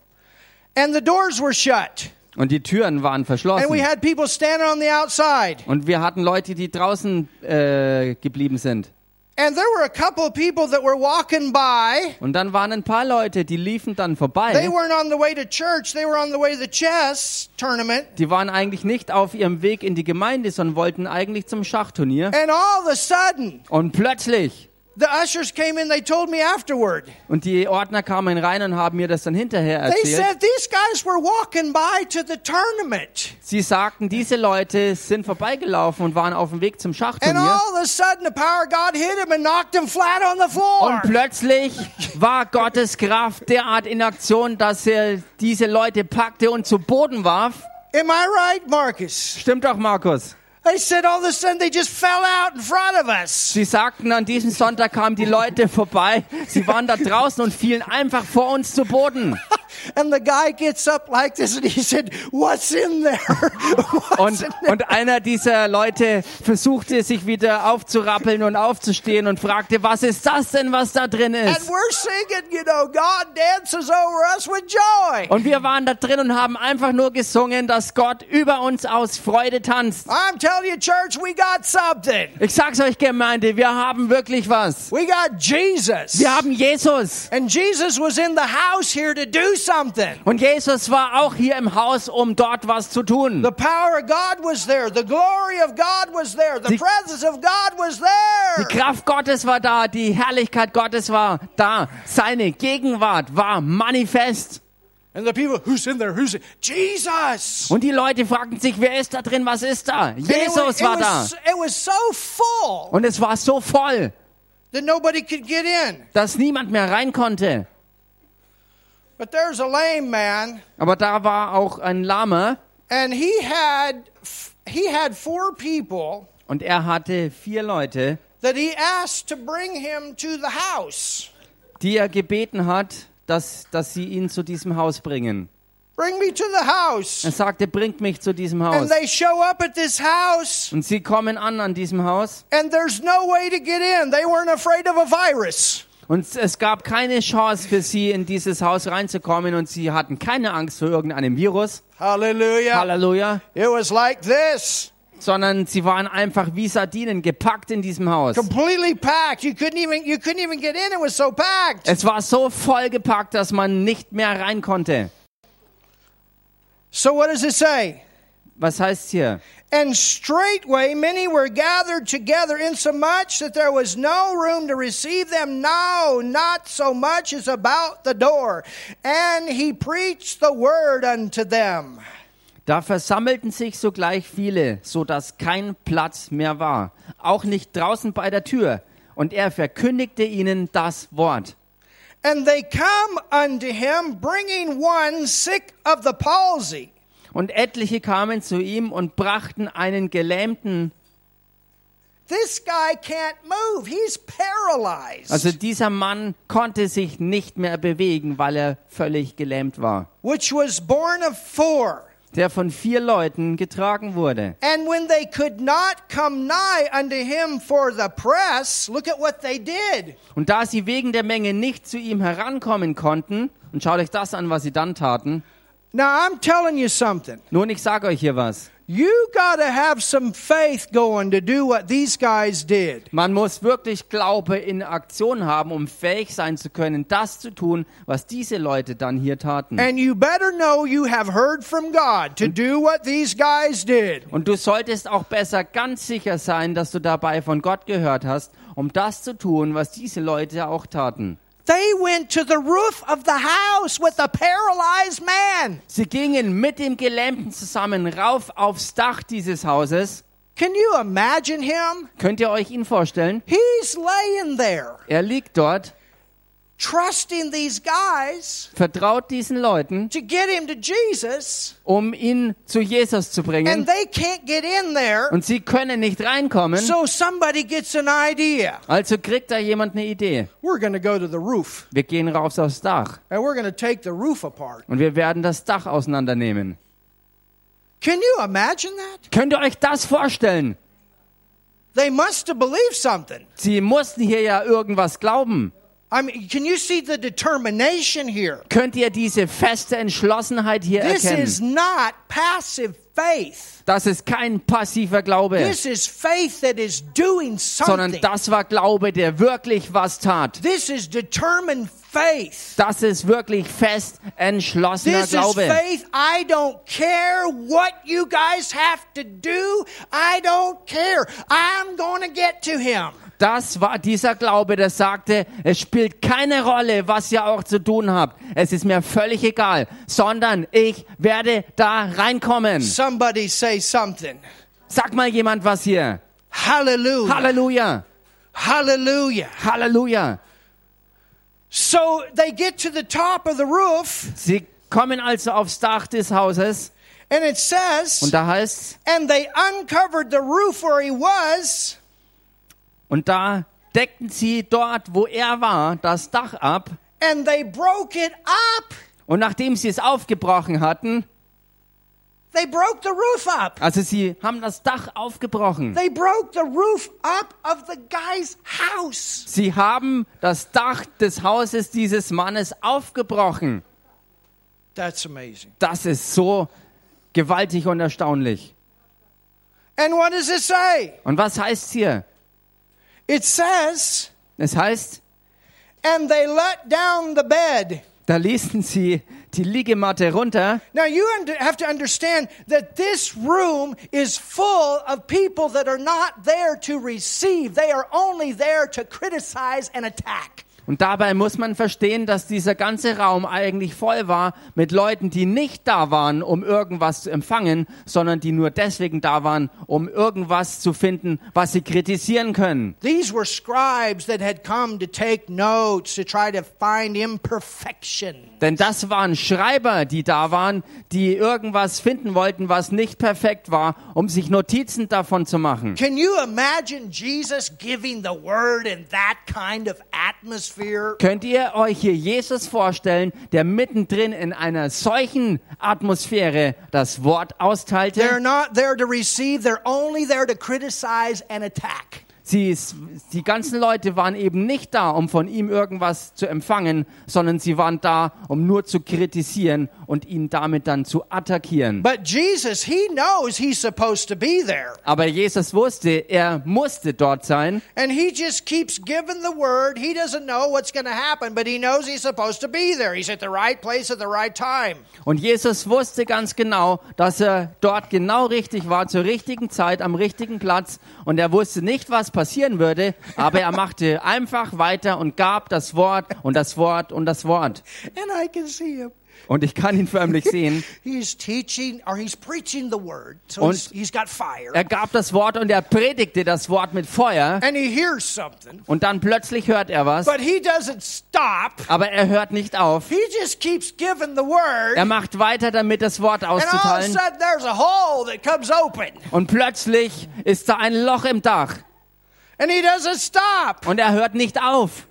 and the doors were shut. Und die Türen waren And we verschlossen. had people standing on the outside. Und wir hatten Leute, die draußen äh, geblieben sind. And there were a couple of people that were walking by. Und dann waren ein paar Leute, die liefen dann They vorbei. weren't on the way to church, they were on the way to the chess tournament. Die waren eigentlich nicht auf ihrem Weg in die Gemeinde, sondern wollten eigentlich zum Schachturnier. And all of a sudden, Und plötzlich, the ushers came in, they told me afterward. und die Ordner kamen rein und haben mir das dann hinterher They erzählt. said these guys were walking by to the tournament. Sie sagten, diese Leute sind vorbeigelaufen und waren auf dem Weg zum And Schachturnier. all of a sudden, the power of God hit him and knocked him flat on the floor. Und plötzlich war Gottes Kraft derart in Aktion, dass er diese Leute packte und zu Boden warf. Am I right, Marcus? Stimmt doch, Markus. They said all of a sudden they just fell out in front of us. Sie sagten, an diesem Sonntag kamen die Leute vorbei. Sie waren da draußen und fielen einfach vor uns zu Boden. And the guy gets up like this and he said, What's in there? What's Und, in there? und einer dieser Leute versuchte sich wieder aufzurappeln und aufzustehen und fragte, was ist das denn, was da drin And ist? we're singing, you know, God dances over us with joy. Und wir waren da drin und haben einfach nur gesungen, dass Gott über uns aus Freude tanzt. I'm telling you, church, we got something. Ich sag's euch, Gemeinde, wir haben wirklich was. We got Jesus. Wir haben Jesus. And Jesus was in the house here to do something. Und Jesus war auch hier im Haus, um dort was zu tun. The power of God was there. The glory of God was there. The Die- presence of God was Die there. Kraft Gottes war da, die Herrlichkeit Gottes war da, seine Gegenwart war manifest. And the people, who's in there? Who's in? Jesus. Und die Leute fragten sich, wer ist da drin, was ist da? Jesus war da. Und es war so voll, that nobody could get in. dass niemand mehr rein konnte. But there's a lame man, Aber da war auch ein Lahmer and he had he had four people und er hatte vier Leute, that he asked to bring him to the house. die er gebeten hat, dass, dass sie ihn zu diesem Haus bringen. Bring me to the house. Er sagte, bringt mich zu diesem And Haus. they show up at this house, Und sie kommen an an diesem Haus and there's no way to get in. They weren't afraid of a virus. und es gab keine Chance für sie, in dieses Haus reinzukommen und sie hatten keine Angst vor irgendeinem Virus. Hallelujah. Halleluja. It was like this. Sondern sie waren einfach wie Sardinen gepackt in diesem Haus. Completely packed. You couldn't even you couldn't even get in. It was so packed. Es war so voll gepackt, dass man nicht mehr rein konnte. So what does it say? Was heißt hier? And straightway many were gathered together, insomuch that there was no room to receive them, no, not so much as about the door. And he preached the word unto them. Da versammelten sich sogleich viele, so dass kein Platz mehr war, auch nicht draußen bei der Tür. Und er verkündigte ihnen das Wort. And they come unto him, bringing one sick of the palsy. Und etliche kamen zu ihm und brachten einen Gelähmten. This guy can't move. He's paralyzed. Also dieser Mann konnte sich nicht mehr bewegen, weil er völlig gelähmt war. which was born of four. Der von vier Leuten getragen wurde. And when they could not come nigh unto him for the press, look at what they did. Und da sie wegen der Menge nicht zu ihm herankommen konnten, und schaut euch das an, was sie dann taten. Now I'm telling you something. Nun, ich sage euch hier was. You got to have some faith going to do what these guys did. Man muss wirklich Glaube in Aktion haben, um fähig sein zu können, das zu tun, was diese Leute dann hier taten. And you better know you have heard from God to do what these guys did. Und du solltest auch besser ganz sicher sein, dass du dabei von Gott gehört hast, um das zu tun, was diese Leute auch taten. They went to the roof of the house with a paralyzed man. Sie gingen mit dem Gelähmten zusammen rauf aufs Dach dieses Hauses. Can you imagine him? Könnt ihr euch ihn vorstellen? He's laying there, Er liegt dort, trusting these guys vertraut diesen Leuten, to get him to Jesus, um ihn zu Jesus zu bringen. and they can't get in there. Und sie können nicht reinkommen. So somebody gets an idea. Also kriegt da jemand eine Idee. We're going to go to the roof, Wir gehen rauf aufs Dach and we're going to take the roof apart. und wir werden das Dach auseinandernehmen. Can you imagine that? Könnt ihr euch das vorstellen? They must have believed something. Sie mussten hier ja irgendwas glauben. I mean, can you see the determination here? Könnt ihr diese feste Entschlossenheit hier This is erkennen? not passive faith. Das ist kein passiver Glaube, This is faith that is doing sondern something. das war Glaube, der wirklich was tat. This is determined faith. Das ist wirklich fest entschlossener This is Glaube. faith. I don't care what you guys have to do. I don't care. I'm going to get to him. Das war dieser Glaube, der sagte, es spielt keine Rolle, was ihr auch zu tun habt. Es ist mir völlig egal, sondern ich werde da reinkommen. Somebody say something. Sag mal jemand was hier. Hallelujah. Halleluja. Hallelujah. Halleluja. So they get to the top of the roof, Sie kommen also aufs Dach des Hauses and it says, und da heißt and they uncovered the roof where he was, und da deckten sie dort, wo er war, das Dach ab and they broke it up. und nachdem sie es aufgebrochen hatten, They broke the roof up. also sie haben das Dach aufgebrochen. They broke the roof up of the guy's house. Sie haben das Dach des Hauses dieses Mannes aufgebrochen. That's amazing. Das ist so gewaltig und erstaunlich. And what does it say? Und was heißt hier? It says, Es heißt, and they let down the bed. da ließen sie die Liegematte runter. Now you have to understand that this room is full of people that are not there to receive. They are only there to criticize and attack. Und dabei muss man verstehen, dass dieser ganze Raum eigentlich voll war mit Leuten, die nicht da waren, um irgendwas zu empfangen, sondern die nur deswegen da waren, um irgendwas zu finden, was sie kritisieren können. These were scribes that had come to take notes to try to find imperfection. Denn das waren Schreiber, die da waren, die irgendwas finden wollten, was nicht perfekt war, um sich Notizen davon zu machen. Can you imagine Jesus giving the word in that kind of atmosphere? Könnt ihr euch hier Jesus vorstellen, der mittendrin in einer solchen Atmosphäre das Wort They're austeilte? not there to receive, they're only there to criticize and attack. Sie, ist- die ganzen Leute waren eben nicht da, um von ihm irgendwas zu empfangen, sondern sie waren da, um nur zu kritisieren und ihn damit dann zu attackieren. But Jesus, he knows he's supposed to be there. Aber Jesus wusste, er musste dort sein And he just keeps giving the word. He doesn't know what's going to happen, but he knows he's supposed to be there. He's at the right place at the right time. Und Jesus wusste ganz genau, dass er dort genau richtig war, zur richtigen Zeit, am richtigen Platz. Und er wusste nicht, was passieren würde, aber er machte einfach weiter und gab das Wort und das Wort und das Wort. And I can see him. Und ich kann ihn förmlich sehen. Teaching word. So Und he's, he's. Er gab das Wort und er predigte das Wort mit Feuer. And he hears something. Und dann plötzlich hört er was, But he doesn't stop. aber er hört nicht auf. He just keeps giving the word. Er macht weiter damit, das Wort And all of a auszuteilen. sudden there's a hole that comes open. Und plötzlich ist da ein Loch im Dach. And he doesn't stop. Und er hört nicht auf.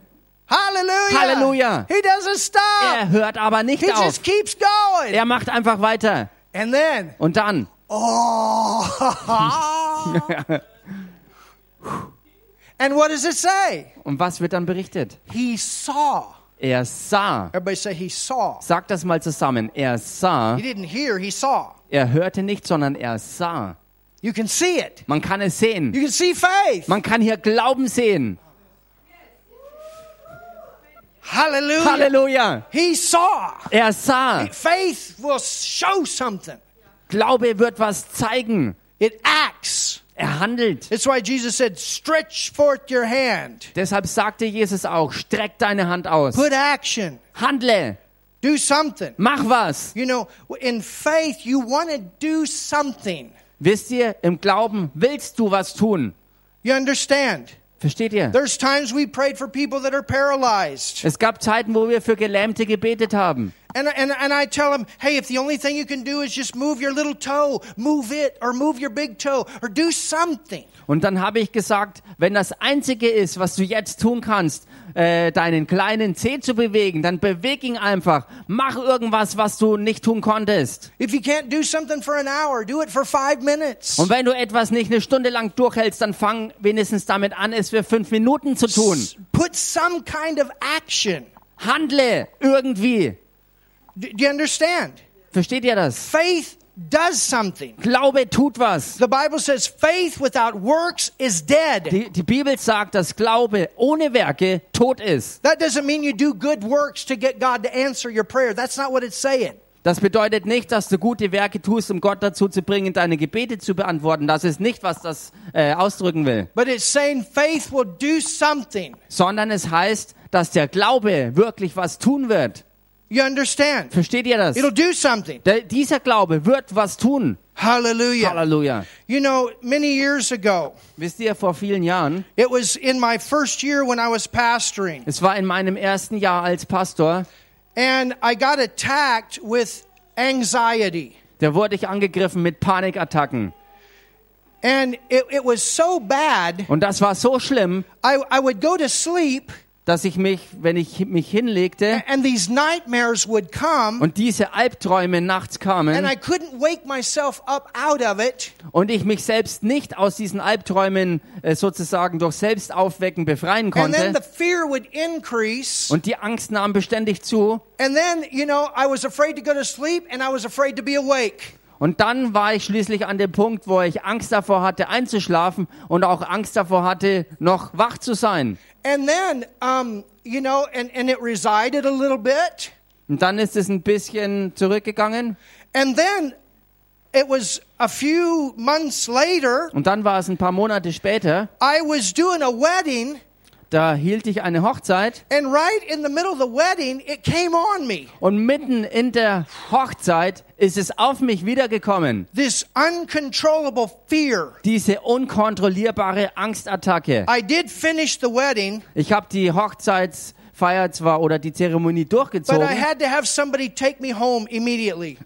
Hallelujah. Hallelujah. He doesn't stop. Er hört aber nicht He auf. just keeps going. Er macht einfach weiter. And then, Und dann, oh. and what does it say? und was wird dann berichtet? He saw. Er sah. Everybody say he saw. Sag das mal zusammen. Er sah. He didn't hear, he saw. Er hörte nicht, sondern er sah. You can see it. Man kann es sehen. You can see faith. Man kann hier Glauben sehen. Hallelujah. Halleluja. He saw. Er sah. Faith will show something. Glaube wird was zeigen. It acts. Er handelt. That's why Jesus said, stretch forth your hand. Deshalb sagte Jesus auch, streck deine Hand aus. Put action. Handle. Do something. Mach was. You know, in faith, you want to do something. Wisst ihr, im Glauben willst du was tun. You understand? Versteht ihr? There's times we prayed for people that are paralyzed. Es gab Zeiten, wo wir für Gelähmte gebetet haben. And, and, and I tell them, hey, if the only thing you can do is just move your little toe, move it, or move your big toe, or do something. Und dann habe ich gesagt, wenn das Einzige ist, was du jetzt tun kannst, äh, deinen kleinen Zeh zu bewegen, dann beweg ihn einfach. Mach irgendwas, was du nicht tun konntest. If you can't do something for an hour, do it for five minutes. Und wenn du etwas nicht eine Stunde lang durchhältst, dann fang wenigstens damit an, es für fünf Minuten zu tun. Put some kind of action. Handle irgendwie. Do, do you understand? Versteht ihr das? Faith does something. Glaube tut was. The Bible says faith without works is dead. Die, die Bibel sagt, dass Glaube ohne Werke tot ist. That doesn't mean you do good works to get God to answer your prayer. That's not what it's saying. Das bedeutet nicht, dass du gute Werke tust, um Gott dazu zu bringen, deine Gebete zu beantworten. Das ist nicht, was das äh, ausdrücken will. But it's saying faith will do something. Sondern es heißt, dass der Glaube wirklich was tun wird. You understand? Versteht ihr das? It'll do something. Der, dieser Glaube wird was tun. Hallelujah. Halleluja. You know, many years ago, Wisst ihr, vor vielen Jahren, it was in my first year when I was pastoring, es war in meinem ersten Jahr als Pastor, and I got attacked with anxiety. da wurde ich angegriffen mit Panikattacken. And it, it was so bad, Und das war so schlimm, I, I would go to sleep, dass ich mich, wenn ich mich hinlegte come, und diese Albträume nachts and kamen I couldn't wake myself up out of it. und ich mich selbst nicht aus diesen Albträumen äh, sozusagen durch Selbstaufwecken befreien And then konnte the fear would increase. und die Angst nahm beständig zu then, you know, I was afraid to go to sleep and I was afraid to be awake. und dann war ich schließlich an dem Punkt, wo ich Angst davor hatte einzuschlafen und auch Angst davor hatte, noch wach zu sein. And then, um, you know, and, and it resided a little bit. Und dann ist es ein bisschen zurückgegangen And then it was a few months later, und dann war es ein paar Monate später, I was doing a wedding, da hielt ich eine Hochzeit and right in the middle of the wedding, it came on me. und mitten in der Hochzeit ist es auf mich wiedergekommen. This uncontrollable fear. Diese unkontrollierbare Angstattacke. I did finish the wedding, Ich habe die Hochzeitsfeier zwar oder die Zeremonie durchgezogen,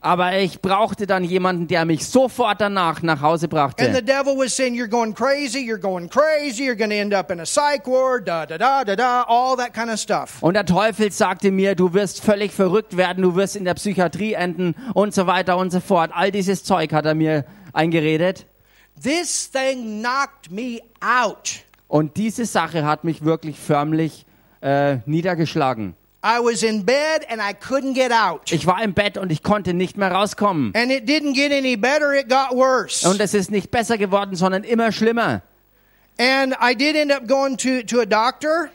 aber ich brauchte dann jemanden, der mich sofort danach nach Hause And the brachte. devil was saying, You're going crazy, you're going crazy, you're going to end up in a psych ward, da da da da da, all that kind of stuff. Und der Teufel sagte mir, du wirst völlig verrückt werden, du wirst in der Psychiatrie enden und so weiter und so fort. All dieses Zeug hat er mir eingeredet. This thing knocked me out. Und diese Sache hat mich wirklich förmlich äh, niedergeschlagen. I was in bed and I couldn't get out. Ich war im Bett und ich konnte nicht mehr rauskommen. And it didn't get any better, it got worse. Und es ist nicht besser geworden, sondern immer schlimmer. And I did end up going to, to a doctor.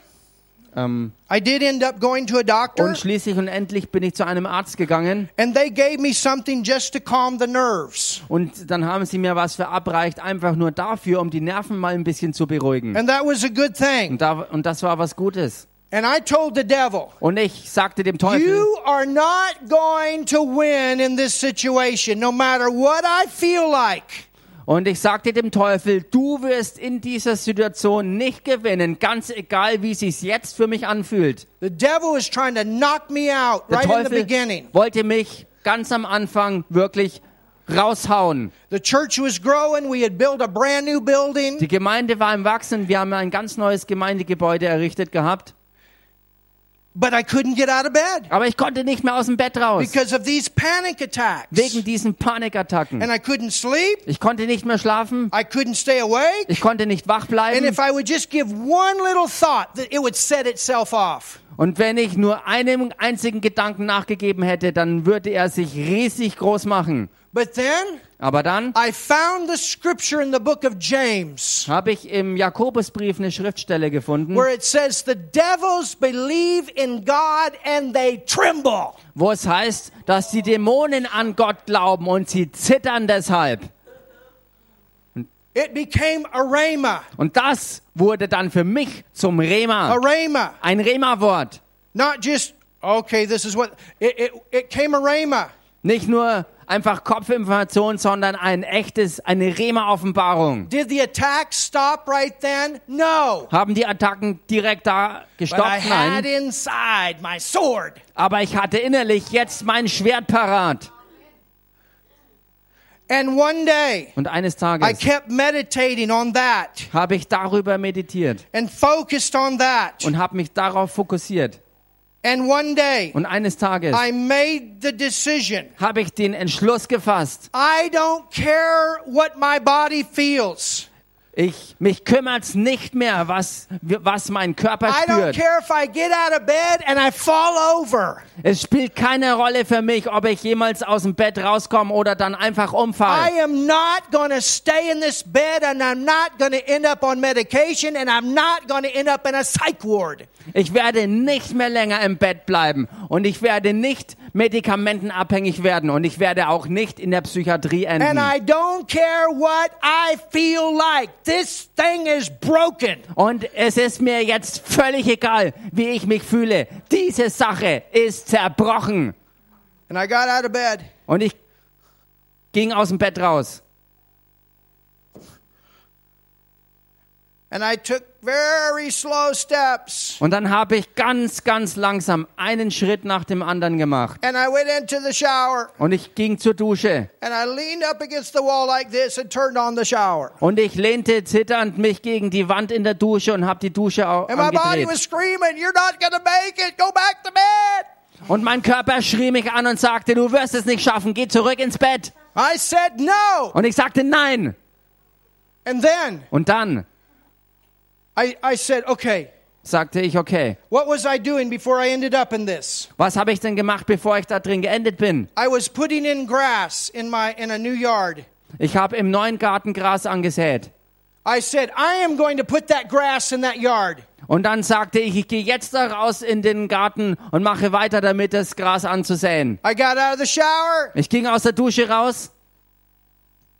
Ähm, I did end up going to a doctor, und schließlich und endlich bin ich zu einem Arzt gegangen and they gave me something just to calm the nerves. und dann haben sie mir was verabreicht, einfach nur dafür, um die Nerven mal ein bisschen zu beruhigen. And that was a good thing. Und, da, und das war was Gutes. And I told the devil, Und ich sagte dem Teufel, You are not going to win in this situation, no matter what I feel like. und ich sagte dem Teufel, du wirst in dieser Situation nicht gewinnen, ganz egal, wie es sich jetzt für mich anfühlt. The devil was trying to knock me out Der right in the Teufel beginning. wollte mich ganz am Anfang wirklich raushauen. The church was growing. We had built a brand new building. Die Gemeinde war im Wachsen, wir haben ein ganz neues Gemeindegebäude errichtet gehabt, But I couldn't get out of bed aber ich konnte nicht mehr aus dem Bett raus, because of these panic attacks. wegen diesen Panikattacken. And I couldn't sleep. Ich konnte nicht mehr schlafen, I couldn't stay awake. ich konnte nicht wach And bleiben. if I would just give one little thought, that it would set itself off. Und wenn ich nur einem einzigen Gedanken nachgegeben hätte, dann würde er sich riesig groß machen. But then Aber dann I found the scripture in the book of James habe ich im Jakobusbrief eine Schriftstelle gefunden, where it says, The devils believe in God and they tremble. wo es heißt, dass die Dämonen an Gott glauben und sie zittern deshalb. It became a rhema. Und das wurde dann für mich zum A Rema, rhema. ein Rema-Wort. Not just, okay, this is what, it, it, it came a rhema. Nicht nur einfach Kopfinformation, sondern ein echtes, eine Rema-Offenbarung. Did the attack stop right then? No. Haben die Attacken direkt da But I gestoppt? had Nein. inside my sword. Aber ich hatte innerlich jetzt mein Schwert parat. And one day, Und eines I Tages kept meditating on that habe ich darüber meditiert and focused on that. und habe mich darauf fokussiert. And one day, Und eines Tages I made the decision. habe ich den Entschluss gefasst. I don't care what my body feels. Ich, mich kümmert's nicht mehr, was, was mein Körper spürt. Es spielt keine Rolle für mich, ob ich jemals aus dem Bett rauskomme oder dann einfach umfalle. I am not going to stay in this bed and I'm not going to end up on medication and I'm not going to end up in a psych ward. Ich werde nicht mehr länger im Bett bleiben und ich werde nicht medikamentenabhängig werden und ich werde auch nicht in der Psychiatrie And enden. I don't care what I feel like. This thing is broken. Und es ist mir jetzt völlig egal, wie ich mich fühle. Diese Sache ist zerbrochen. And I got out of bed. Und ich ging aus dem Bett raus. And I took very slow steps. Und dann habe ich ganz, ganz langsam einen Schritt nach dem anderen gemacht. And I went into the shower. Und ich ging zur Dusche. And I leaned up against the wall like this and turned on the shower. Und ich lehnte zitternd mich gegen die Wand in der Dusche und habe die Dusche au- And my body angedreht. was screaming, You're not going to make it. Go back to bed. Und mein Körper schrie mich an und sagte, du wirst es nicht schaffen, geh zurück ins Bett. I said no. Und ich sagte nein. And then Und dann I, I said, Okay, sagte ich, okay, what was I doing before I ended up in this? was habe ich denn gemacht, bevor ich da drin geendet bin? I was putting in grass in my in a new yard. Ich habe im neuen Garten Gras angesät. I said, I am going to put that grass in that yard. Und dann sagte ich, ich gehe jetzt da raus in den Garten und mache weiter damit, das Gras anzusäen. I got out of the shower, Ich ging aus der Dusche raus.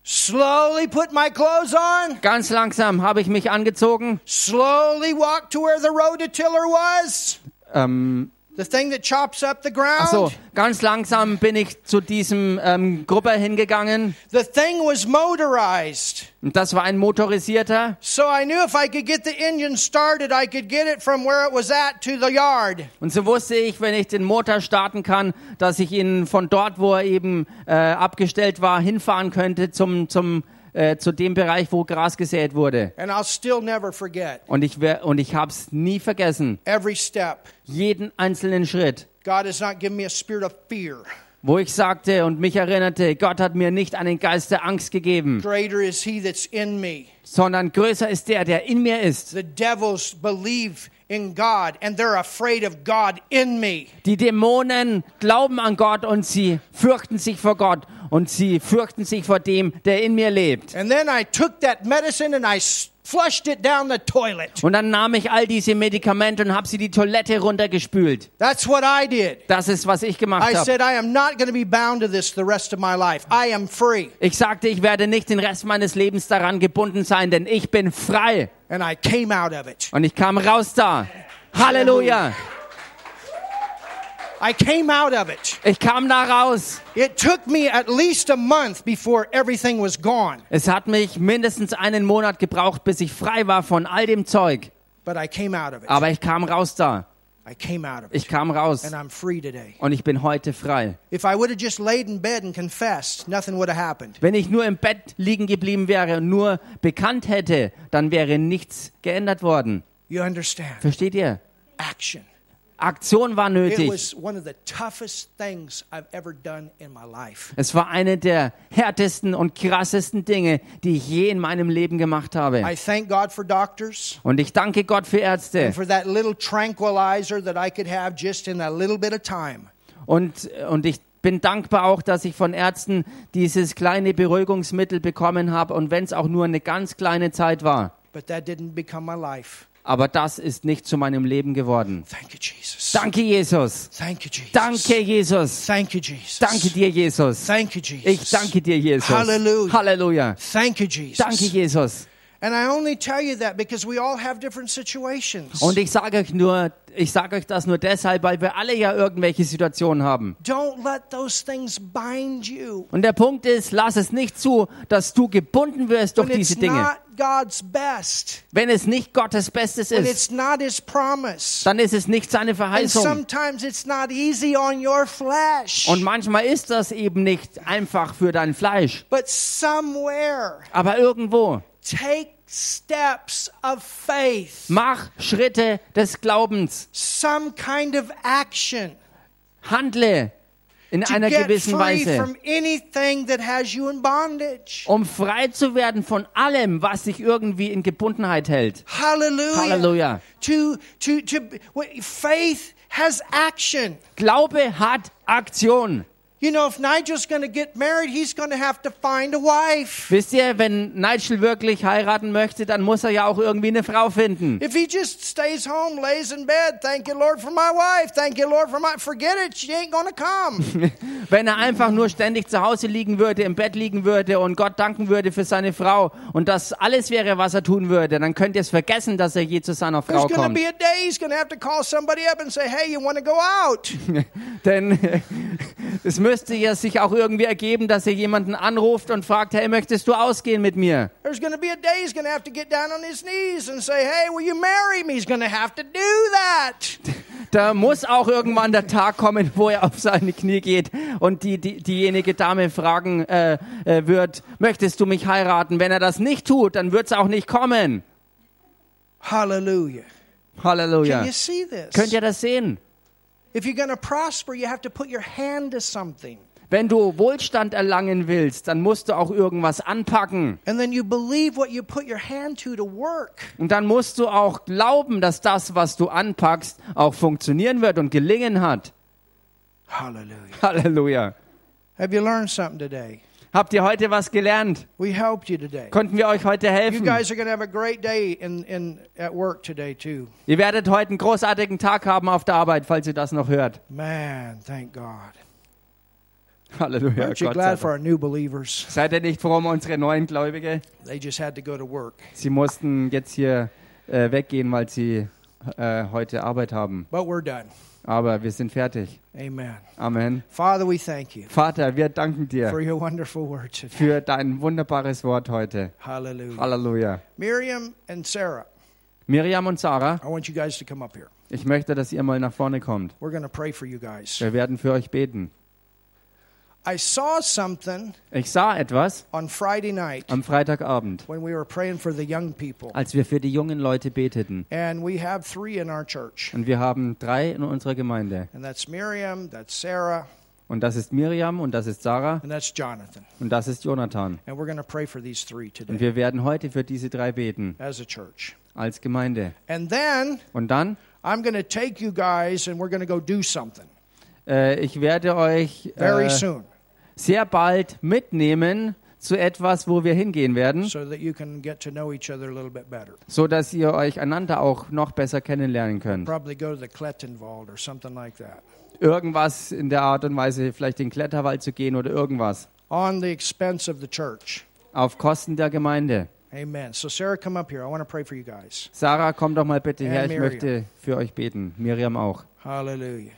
Slowly put my clothes on, Ganz langsam habe ich mich angezogen. slowly walked to where the rototiller was, Ähm, the thing that chops up the ground. ach so, ganz langsam bin ich zu diesem ähm, Grubber hingegangen. The thing was motorized. Und das war ein motorisierter. So I knew if I could get the engine started, I could get it from where it was at to the yard. Und so wusste ich, wenn ich den Motor starten kann, dass ich ihn von dort, wo er eben äh, abgestellt war, hinfahren könnte zum, zum, äh, zu dem Bereich, wo Gras gesät wurde. And I'll still never forget Und ich, und ich habe es nie vergessen. every step. Jeden einzelnen Schritt. God has not given me a spirit of fear. Wo ich sagte und mich erinnerte, Gott hat mir nicht einen Geist der Angst gegeben, Greater is He that's in me. sondern größer ist der, der in mir ist. The devils believe in God and they're afraid of God in me. Die Dämonen glauben an Gott und sie fürchten sich vor Gott und sie fürchten sich vor dem, der in mir lebt. And then I took that medicine and I flushed it down the toilet. Und dann nahm ich all diese Medikamente und habe sie die Toilette runtergespült. That's what I did. Das ist, was ich gemacht I habe. said, I am not going to be bound to this the rest of my life. I am free. Ich sagte, ich werde nicht den Rest meines Lebens daran gebunden sein, denn ich bin frei. And I came out of it. Und ich kam raus da. Halleluja. I came out of it. Ich kam da raus. It took me at least a month before everything was gone, Es hat mich mindestens einen Monat gebraucht, bis ich frei war von all dem Zeug. but I came out of it. Aber ich kam raus da. I came out of it. Ich kam raus. And I'm free today. Und ich bin heute frei. If I would have just laid in bed and confessed, nothing would have happened. Wenn ich nur im Bett liegen geblieben wäre und nur bekannt hätte, dann wäre nichts geändert worden. You understand? Versteht ihr? Action. Aktion war It nötig. was one of the toughest things I've ever done in my life. Es war eine der härtesten und krassesten Dinge, die ich je in meinem Leben gemacht habe. I thank God for doctors Und ich danke Gott für Ärzte and for that little tranquilizer that I could have just in a little bit of time. und, und ich bin dankbar auch, dass ich von Ärzten dieses kleine Beruhigungsmittel bekommen habe und wenn es auch nur eine ganz kleine Zeit war. But that didn't become my life. Aber das ist nicht zu meinem Leben geworden. Thank you, Jesus. Danke, Jesus. Thank you, Jesus. Danke, Jesus. Thank you, Jesus. Danke dir, Jesus. Thank you, Jesus. Ich danke dir, Jesus. Halleluja. Halleluja. Thank you, Jesus. Danke, Jesus. And I only tell you that because we all have different situations. Und ich sage euch nur, ich sage euch das nur deshalb, weil wir alle ja irgendwelche Situationen haben. Don't let those things bind you. Und der Punkt ist, lass es nicht zu, dass du gebunden wirst durch When diese Dinge. Not God's best, Wenn es nicht Gottes Bestes ist, it's not His promise, dann ist es nicht seine Verheißung. sometimes it's not easy on your flesh. Und manchmal ist das eben nicht einfach für dein Fleisch. But somewhere, Aber irgendwo, take steps of faith, mach Schritte des Glaubens. some kind of action Handle in einer gewissen Weise, um frei zu werden von allem, was dich irgendwie in Gebundenheit hält. Hallelujah. Halleluja. To, to, to, faith has action. Glaube hat Aktion. You know, if Nigel's going to get married, he's going to have to find a wife. Wisst ihr, wenn Nigel wirklich heiraten möchte, dann muss er ja auch irgendwie eine Frau finden. If he just stays home, lays in bed, thank you, Lord, for my wife, thank you, Lord, for my, forget it, she ain't going to come. Wenn er einfach nur ständig zu Hause liegen würde, im Bett liegen würde und Gott danken würde für seine Frau und das alles wäre, was er tun würde, dann könnt ihr es vergessen, dass er je zu seiner There's Frau going to kommt. be a day he's going to have to call somebody up and say, hey, you want to go out? Denn es müsste ja sich auch irgendwie ergeben, dass er jemanden anruft und fragt, hey, möchtest du ausgehen mit mir? There's going to be a day he's going to have to get down on his knees and say, hey, will you marry me? He's going to have to do that. Da muss auch irgendwann der Tag kommen, wo er auf seine Knie geht und die, die, diejenige Dame fragen äh, äh, wird, möchtest du mich heiraten? Wenn er das nicht tut, dann wird es auch nicht kommen. Halleluja. This? Könnt ihr das sehen? Wenn du Wohlstand erlangen willst, dann musst du auch irgendwas anpacken. And then you believe what you put your hand to to work. Und dann musst du auch glauben, dass das, was du anpackst, auch funktionieren wird und gelingen hat. Hallelujah. Halleluja. Have you learned something today? Habt ihr heute was gelernt? You. Konnten wir euch heute You helfen? in, in. Ihr werdet heute einen großartigen Tag haben auf der Arbeit, falls ihr das noch hört. Man, thank God. Halleluja. Aren't you Gott sei glad for our new believers? Seid ihr nicht froh um unsere neuen Gläubige? They just had to go to work. Sie mussten jetzt hier äh, weggehen, weil sie äh, heute Arbeit haben. But we're done. Aber wir sind fertig. Amen. Amen. Father, we thank you Vater, wir danken dir for your wonderful word today. für dein wunderbares Wort heute. Hallelujah. Halleluja. Miriam and Sarah, Miriam und Sarah, I want you guys to come up here. ich möchte, dass ihr mal nach vorne kommt. We're going to pray for you guys. Wir werden für euch beten. I saw something Ich sah etwas on Friday night am Freitagabend, when we were praying for the young people. als wir für die jungen Leute beteten. And we have three in our church. Und wir haben drei in unserer Gemeinde. And that's Miriam, that's Sarah, Und das ist Miriam und das ist Sarah and that's Jonathan. und das ist Jonathan. And we're going to pray for these three Und today wir werden heute für diese drei beten as a church. als Gemeinde. And then Und dann, I'm going to take you guys and we're going to go do something äh, ich werde euch very äh, soon. Sehr bald mitnehmen zu etwas, wo wir hingehen werden, so dass ihr euch einander auch noch besser kennenlernen könnt. Probably go to the Klettenwald or something like that. Irgendwas in der Art und Weise, vielleicht in den Kletterwald zu gehen oder irgendwas. Auf Kosten der Gemeinde. Amen. So, Sarah, come up here. I want to pray for you guys. Sarah, komm doch mal bitte her, ich möchte für euch beten. Miriam auch. Hallelujah.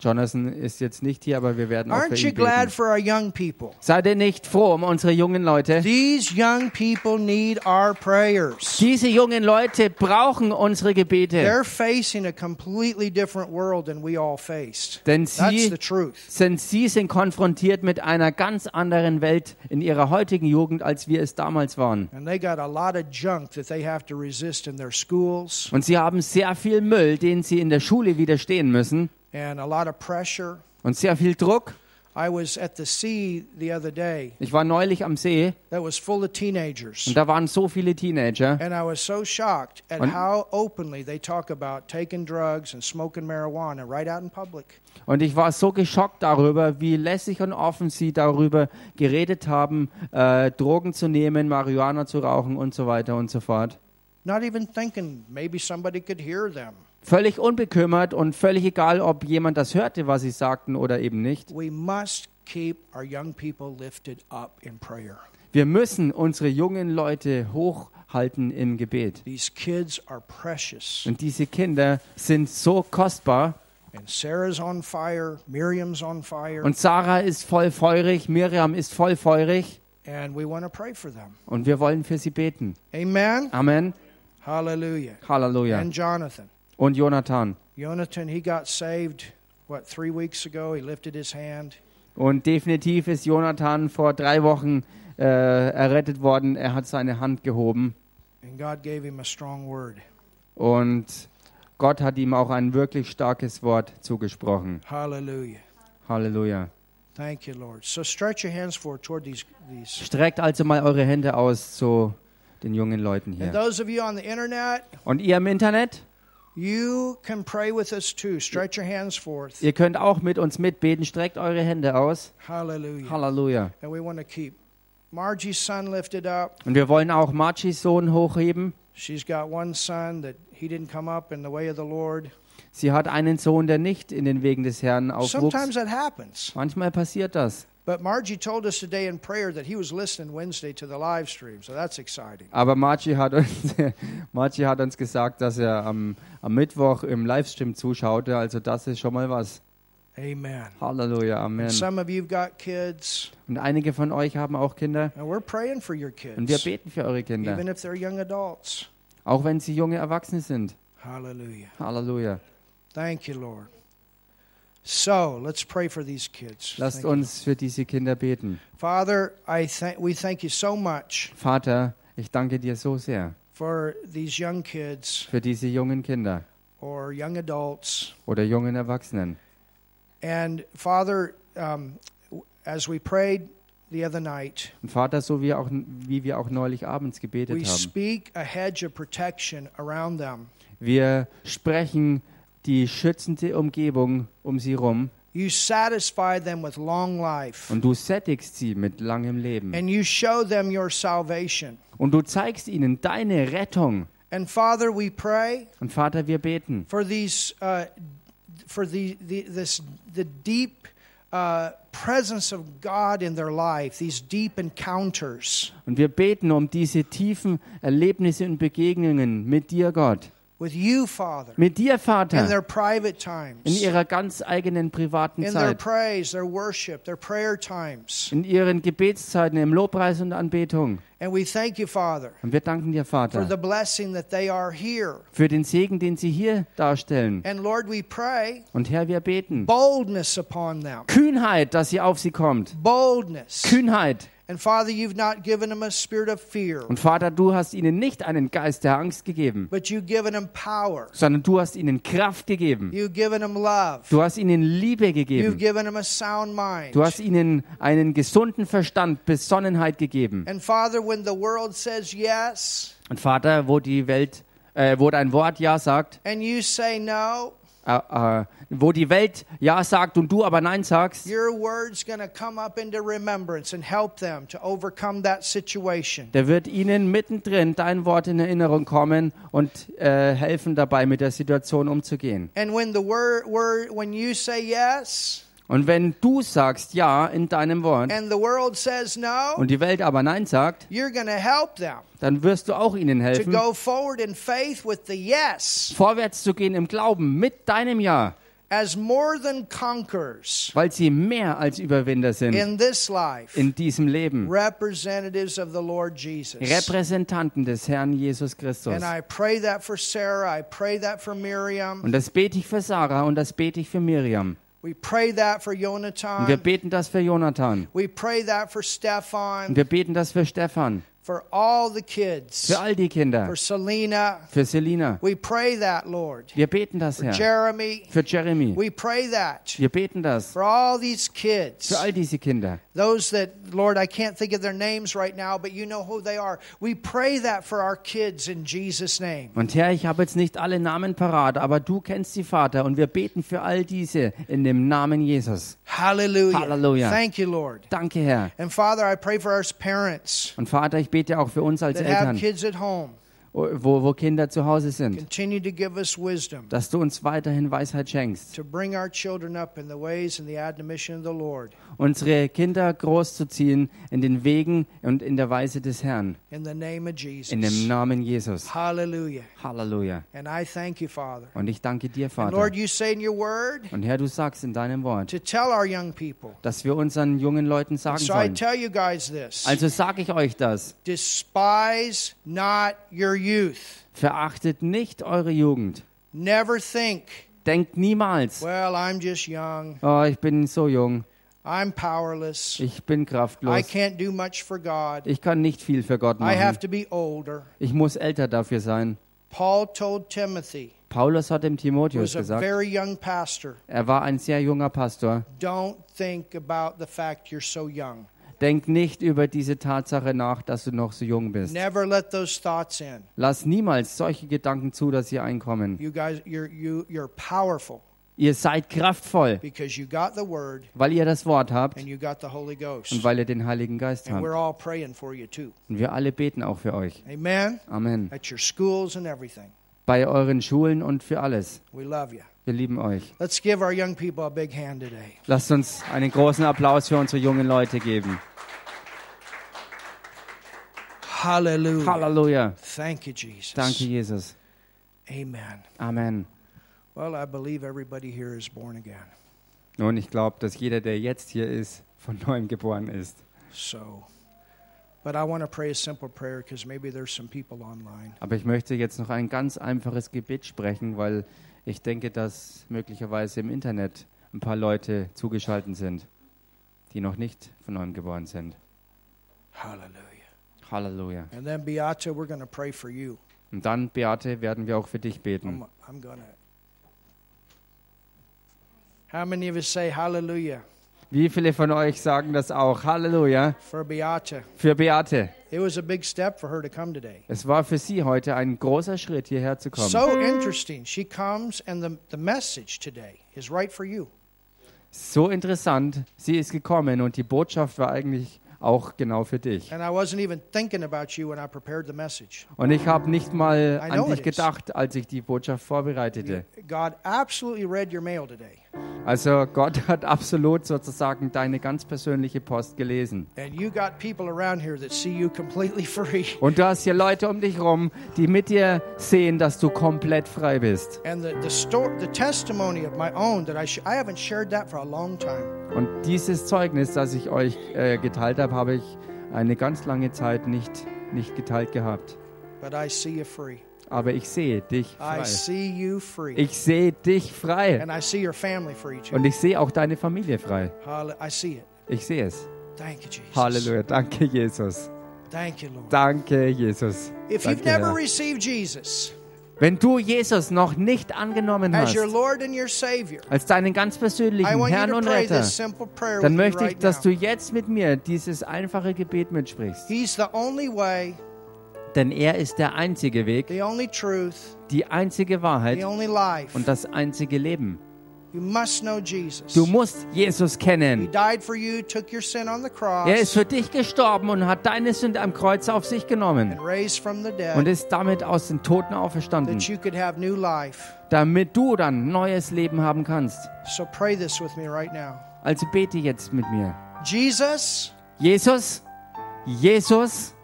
Jonathan ist jetzt nicht hier, aber wir werden auch für ihn glad beten. for our young people? Seid ihr nicht froh um unsere jungen Leute? These young people need our prayers. Diese jungen Leute brauchen unsere Gebete, They're facing a completely different world than we all faced. denn That's sie the truth. sind, sie sind konfrontiert mit einer ganz anderen Welt in ihrer heutigen Jugend, als wir es damals waren. And they got a lot of junk that they have to resist in their schools Und sie haben sehr viel Müll, den sie in der Schule widerstehen müssen and a lot of pressure. und sehr viel Druck. I was at the sea the other day Ich war neulich am See that was full of teenagers. und da waren so viele Teenager And I was so shocked at Und- how openly they talk about taking drugs and smoking marijuana right out in public. und ich war so geschockt darüber, wie lässig und offen sie darüber geredet haben, äh, Drogen zu nehmen, Marihuana zu rauchen und so weiter und so fort. Not even thinking maybe somebody could hear them. Völlig unbekümmert und völlig egal, ob jemand das hörte, was sie sagten oder eben nicht. We must keep our young people lifted up in prayer. Wir müssen unsere jungen Leute hochhalten im Gebet. These kids are precious. Und diese Kinder sind so kostbar. And Sarah's on fire, Miriam's on fire, Und Sarah ist voll feurig, Miriam ist voll feurig. and we want to pray for them. Und wir wollen für sie beten. Amen. Amen. Hallelujah. Halleluja. And Jonathan. Und Jonathan. Jonathan, he got saved, what, three weeks ago? He lifted his hand. Und definitiv ist Jonathan vor drei Wochen äh, errettet worden. Er hat seine Hand gehoben. And God gave him a strong word. Und Gott hat ihm auch ein wirklich starkes Wort zugesprochen. Hallelujah. Halleluja. Thank you, Lord. So stretch your hands forward toward these. these. Streckt also mal eure Hände aus zu den jungen Leuten And hier. those of you on the internet, Und ihr im Internet, you can pray with us too. Stretch your hands forth. ihr könnt auch mit uns mitbeten. Streckt eure Hände aus. Hallelujah. Halleluja. And we want to keep Margie's son lifted up. Und wir wollen auch Marchis Sohn hochheben. She's got one son that he didn't come up in the way of the Lord. Sie hat einen Sohn, der nicht in den Wegen des Herrn aufwuchs. Sometimes that happens. Manchmal passiert das. But Margie told us today in prayer that he was listening Wednesday to the live stream, so that's exciting. Aber Margie hat uns, Margie hat uns gesagt, dass er am, am Mittwoch im Livestream zuschaute. Also das ist schon mal was. Amen. Halleluja, Amen. Some of you've got kids, Und einige von euch haben auch Kinder. and we're praying for your Und wir kids, beten für eure Kinder. even if they're young adults. Auch wenn sie junge Erwachsene sind. Hallelujah. Halleluja. Thank you, Lord. So let's pray for these kids. Lasst Thank you. uns für diese Kinder beten. Father, I thank we thank you so much Vater, ich danke dir so sehr for these young kids für diese jungen Kinder or young adults. oder jungen Erwachsenen. And Father, um, as we prayed the other night, Und Vater, so wie, auch, wie wir auch neulich abends we gebetet haben, speak a hedge of protection around them. wir sprechen die schützende Umgebung um sie rum You satisfy them with long life, und du sättigst sie mit langem Leben. and you show them your salvation. Und du zeigst ihnen deine Rettung. And Father, we pray Und Vater, wir beten for these, uh, for the, the this the deep uh, presence of God in their life, these deep encounters und wir beten um diese tiefen Erlebnisse und Begegnungen mit dir, Gott. With you, Father, Mit dir, in Vater, their private in ihrer ganz eigenen privaten Zeit, in ihren Gebetszeiten, im Lobpreis und Anbetung. And we thank you, Father, Und wir danken dir, for the Vater, blessing that they are here. für den Segen, den sie hier darstellen. And Lord, we pray Und Herr, wir beten. boldness upon them. Kühnheit, dass sie auf sie kommt. Kühnheit. And Father, you've not given them a spirit of fear, Und Vater, du hast ihnen nicht einen Geist der Angst gegeben, but you've given them power. sondern du hast ihnen Kraft gegeben. You've given them love. Du hast ihnen Liebe You've gegeben. given them a sound mind. Du hast ihnen einen gesunden Verstand, Besonnenheit gegeben. And Father, when the world says yes Und Vater, wo die Welt, äh, wo dein Wort Ja sagt and you say no, äh, äh, wo die Welt Ja sagt und du aber Nein sagst, your word's going to come up into remembrance and help them to overcome that situation. der wird ihnen mittendrin dein Wort in Erinnerung kommen und äh, helfen dabei, mit der Situation umzugehen. And when the word, word when you say yes Und wenn du sagst Ja in deinem Wort and the world says no, und die Welt aber Nein sagt, you're going to help them dann wirst du auch ihnen to helfen, go forward in faith with the yes vorwärts zu gehen im Glauben mit deinem Ja, as more than conquerors weil sie mehr als Überwinder sind in this life, in diesem Leben. representatives of the Lord Jesus. Repräsentanten des Herrn Jesus Christus. Sarah. Und das bete ich für Sarah und das bete ich für Miriam. Wir beten das für Jonathan. Wir beten das für Stefan, for all the kids, für all die Kinder, for Selena. für Selina. We pray that, Lord. Wir beten das, For Herr. Jeremy. Für Jeremy. We pray that Wir beten das for all these kids. für all diese Kinder. Those that, Lord, I can't think of their names right now, but you know who they are. We pray that for our kids in Jesus' name. Und Herr, ich habe jetzt nicht alle Namen parat, aber du kennst sie, Vater. Und wir beten für all diese in dem Namen Jesus. Hallelujah. Hallelujah. Thank you, Lord. Danke, Herr. And Father, I pray for our parents Und Vater, ich bete auch für uns als Eltern. Wo, wo Kinder zu Hause sind, Continue to give us wisdom dass du uns weiterhin Weisheit schenkst, to bring our children up in the ways and the admonition of the Lord. unsere Kinder großzuziehen in den Wegen und in der Weise des Herrn. In the name of Jesus. In dem Namen Jesus. Halleluja. And I thank you, Father. Und ich danke dir, Vater. Lord, you say in your word Und Herr, du sagst in deinem Wort, to tell our young people. dass wir unseren jungen Leuten sagen So I sollen. tell you guys this Also sage ich euch das. despise not your youth. Verachtet nicht eure Jugend. Never think, Denkt niemals, well, I'm just young, oh, ich bin so jung, I'm powerless, ich bin I kraftlos, can't do much for God, ich kann nicht viel für Gott I have machen, to be older. ich muss älter dafür sein. Paul told Timothy, Paulus hat dem Timotheus was a gesagt, very young pastor, er war ein sehr junger Pastor, don't think about the fact you're so young. Denk nicht über diese Tatsache nach, dass du noch so jung bist. Never let those thoughts in. Lass niemals solche Gedanken zu, dass sie einkommen. You guys, you're, you, you're powerful Ihr seid kraftvoll, weil ihr das Wort habt und weil ihr den Heiligen Geist habt. Und wir alle beten auch für euch. Amen. Amen. Bei euren Schulen und für alles. Wir lieben euch. Let's give our young people a big hand today. Lasst uns einen großen Applaus für unsere jungen Leute geben. Hallelujah. Halleluja. Thank you, Jesus. Danke, Jesus. Amen. Amen. Well, I believe everybody here is born again. Nun, ich glaube, dass jeder, der jetzt hier ist, von neuem geboren ist. So, Aber ich möchte jetzt noch ein ganz einfaches Gebet sprechen, weil ich denke, dass möglicherweise im Internet ein paar Leute zugeschaltet sind, die noch nicht von neuem geboren sind. Hallelujah. Halleluja. And then, Beata, we're going to pray for you. Und dann, Beate, werden wir auch für dich beten. I'm, I'm to. How many of us say hallelujah Wie viele von euch sagen das auch? Halleluja. for Beata? Für Beate. It was a big step for her to come today. Es war für sie heute ein großer Schritt, hierher zu kommen. So interesting. She comes, and the, the message today is right for you. So interessant. Sie ist gekommen und die Botschaft war eigentlich auch genau für dich. And I wasn't even thinking about you when I prepared the message. Und ich habe nicht mal an dich gedacht, als ich die Botschaft vorbereitete. Also Gott hat absolut sozusagen deine ganz persönliche Post gelesen. And you got people around here that see you completely free. Und du hast hier Leute um dich rum, die mit dir sehen, dass du komplett frei bist. And the, the, story, the testimony of my own that I, sh- I haven't shared that for a long time. Und dieses Zeugnis, das ich euch äh, geteilt habe, habe ich eine ganz lange Zeit nicht, nicht geteilt gehabt. But I see you free. Aber ich sehe dich frei. Ich sehe dich frei. Und ich sehe auch deine Familie frei. Ich sehe es. Halleluja. Danke, Jesus. Danke, Jesus. If you've Danke, never Herr. received Jesus Wenn du Jesus noch nicht angenommen as hast, als deinen ganz persönlichen Herrn und Retter, dann möchte ich, dass du jetzt mit mir dieses einfache Gebet mitsprichst. Denn er ist der einzige Weg, the only truth, die einzige the Wahrheit und das einzige Leben. You must know Jesus. Du musst Jesus He kennen. died for you, took your sin on the cross, Er ist für dich gestorben und hat deine Sünde am Kreuz auf sich genommen and raised from the und ist damit aus den Toten auferstanden, that you could have new life. damit du dann neues Leben haben kannst. So pray this with me right now. Also bete jetzt mit mir. Jesus, Jesus, Jesus,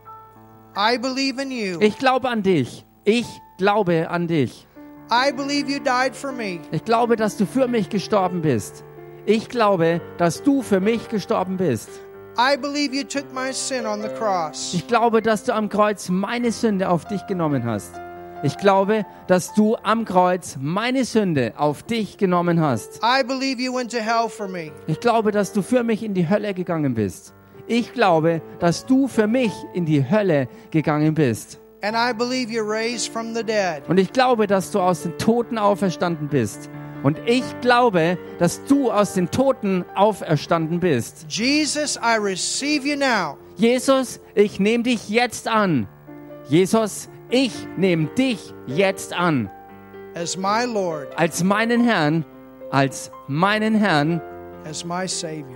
ich glaube an dich. Ich glaube an dich. I believe you died for me. Ich glaube, dass du für mich gestorben bist. Ich glaube, dass du für mich gestorben bist. I believe you took my sin on the cross. Ich glaube, dass du am Kreuz meine Sünde auf dich genommen hast. Ich glaube, dass du am Kreuz meine Sünde auf dich genommen hast. I believe you went to hell for me. Ich glaube, dass du für mich in die Hölle gegangen bist. Ich glaube, dass du für mich in die Hölle gegangen bist. And I believe you raised from the dead. Und ich glaube, dass du aus den Toten auferstanden bist. Und ich glaube, dass du aus den Toten auferstanden bist. Jesus, Jesus, ich nehme dich jetzt an. Jesus, ich nehme dich jetzt an. as my Lord, Als meinen Herrn, als meinen Herrn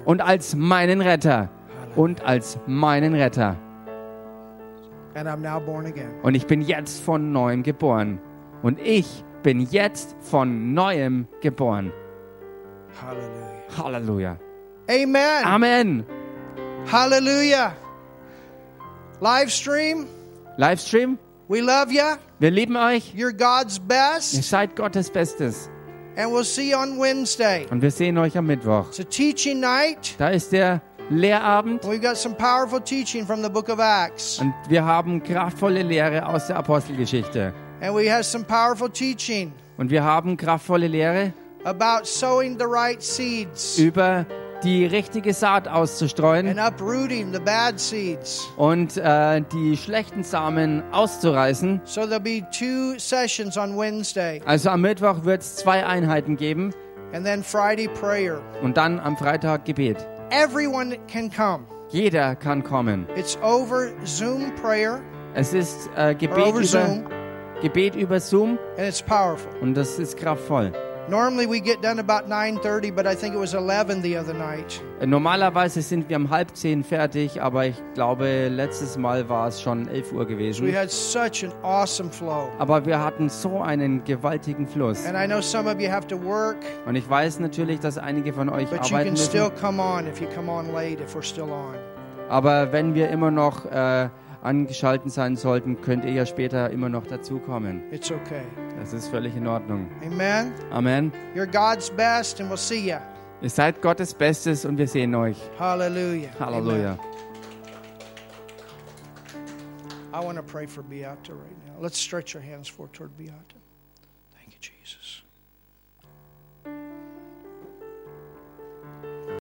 und als meinen Retter. Und als meinen Retter. And I'm now born again. Und ich bin jetzt von neuem geboren. Und ich bin jetzt von neuem geboren. Hallelujah. Halleluja. Amen. Amen. Hallelujah. Live stream, Livestream, we love you. wir lieben euch. You're God's Ihr best. seid Gottes Bestes. And we'll see you on Wednesday. Und wir sehen euch am Mittwoch. It's a teaching night. Da ist der Lehrabend. We've got some powerful teaching from the book of Acts. Und wir haben kraftvolle Lehre aus der Apostelgeschichte. And we have some powerful teaching Und wir haben kraftvolle Lehre about sowing the right seeds über die richtige Saat auszustreuen and uprooting the bad seeds. und äh, die schlechten Samen auszureißen. So there'll be two sessions on Wednesday Also am Mittwoch wird es zwei Einheiten geben and then Friday prayer. und dann am Freitag Gebet. Everyone can come. Jeder kann kommen. It's over Zoom prayer Es ist äh, Gebet, über, Zoom Gebet über Zoom and it's powerful. und das ist kraftvoll. Normally we get done about 9:30, but I think it was 11 the other night. Normalerweise sind wir um halb zehn fertig, aber ich glaube, letztes Mal war es schon 11 Uhr We gewesen. had such an awesome flow. Aber wir hatten so einen gewaltigen Fluss. And I know some of you have to work, Und ich weiß natürlich, dass einige von euch but you arbeiten can still müssen. come on if you come on late if we're still on. Aber wenn wir immer noch äh, angeschalten sein sollten, könnt ihr ja später immer noch dazukommen. It's okay. Das ist völlig in Ordnung. Amen. Amen. You're God's best and we'll see you. Ihr seid Gottes Bestes und wir sehen euch. Halleluja. Amen. I want to pray for Beata right now. Let's stretch our hands forward toward Beata.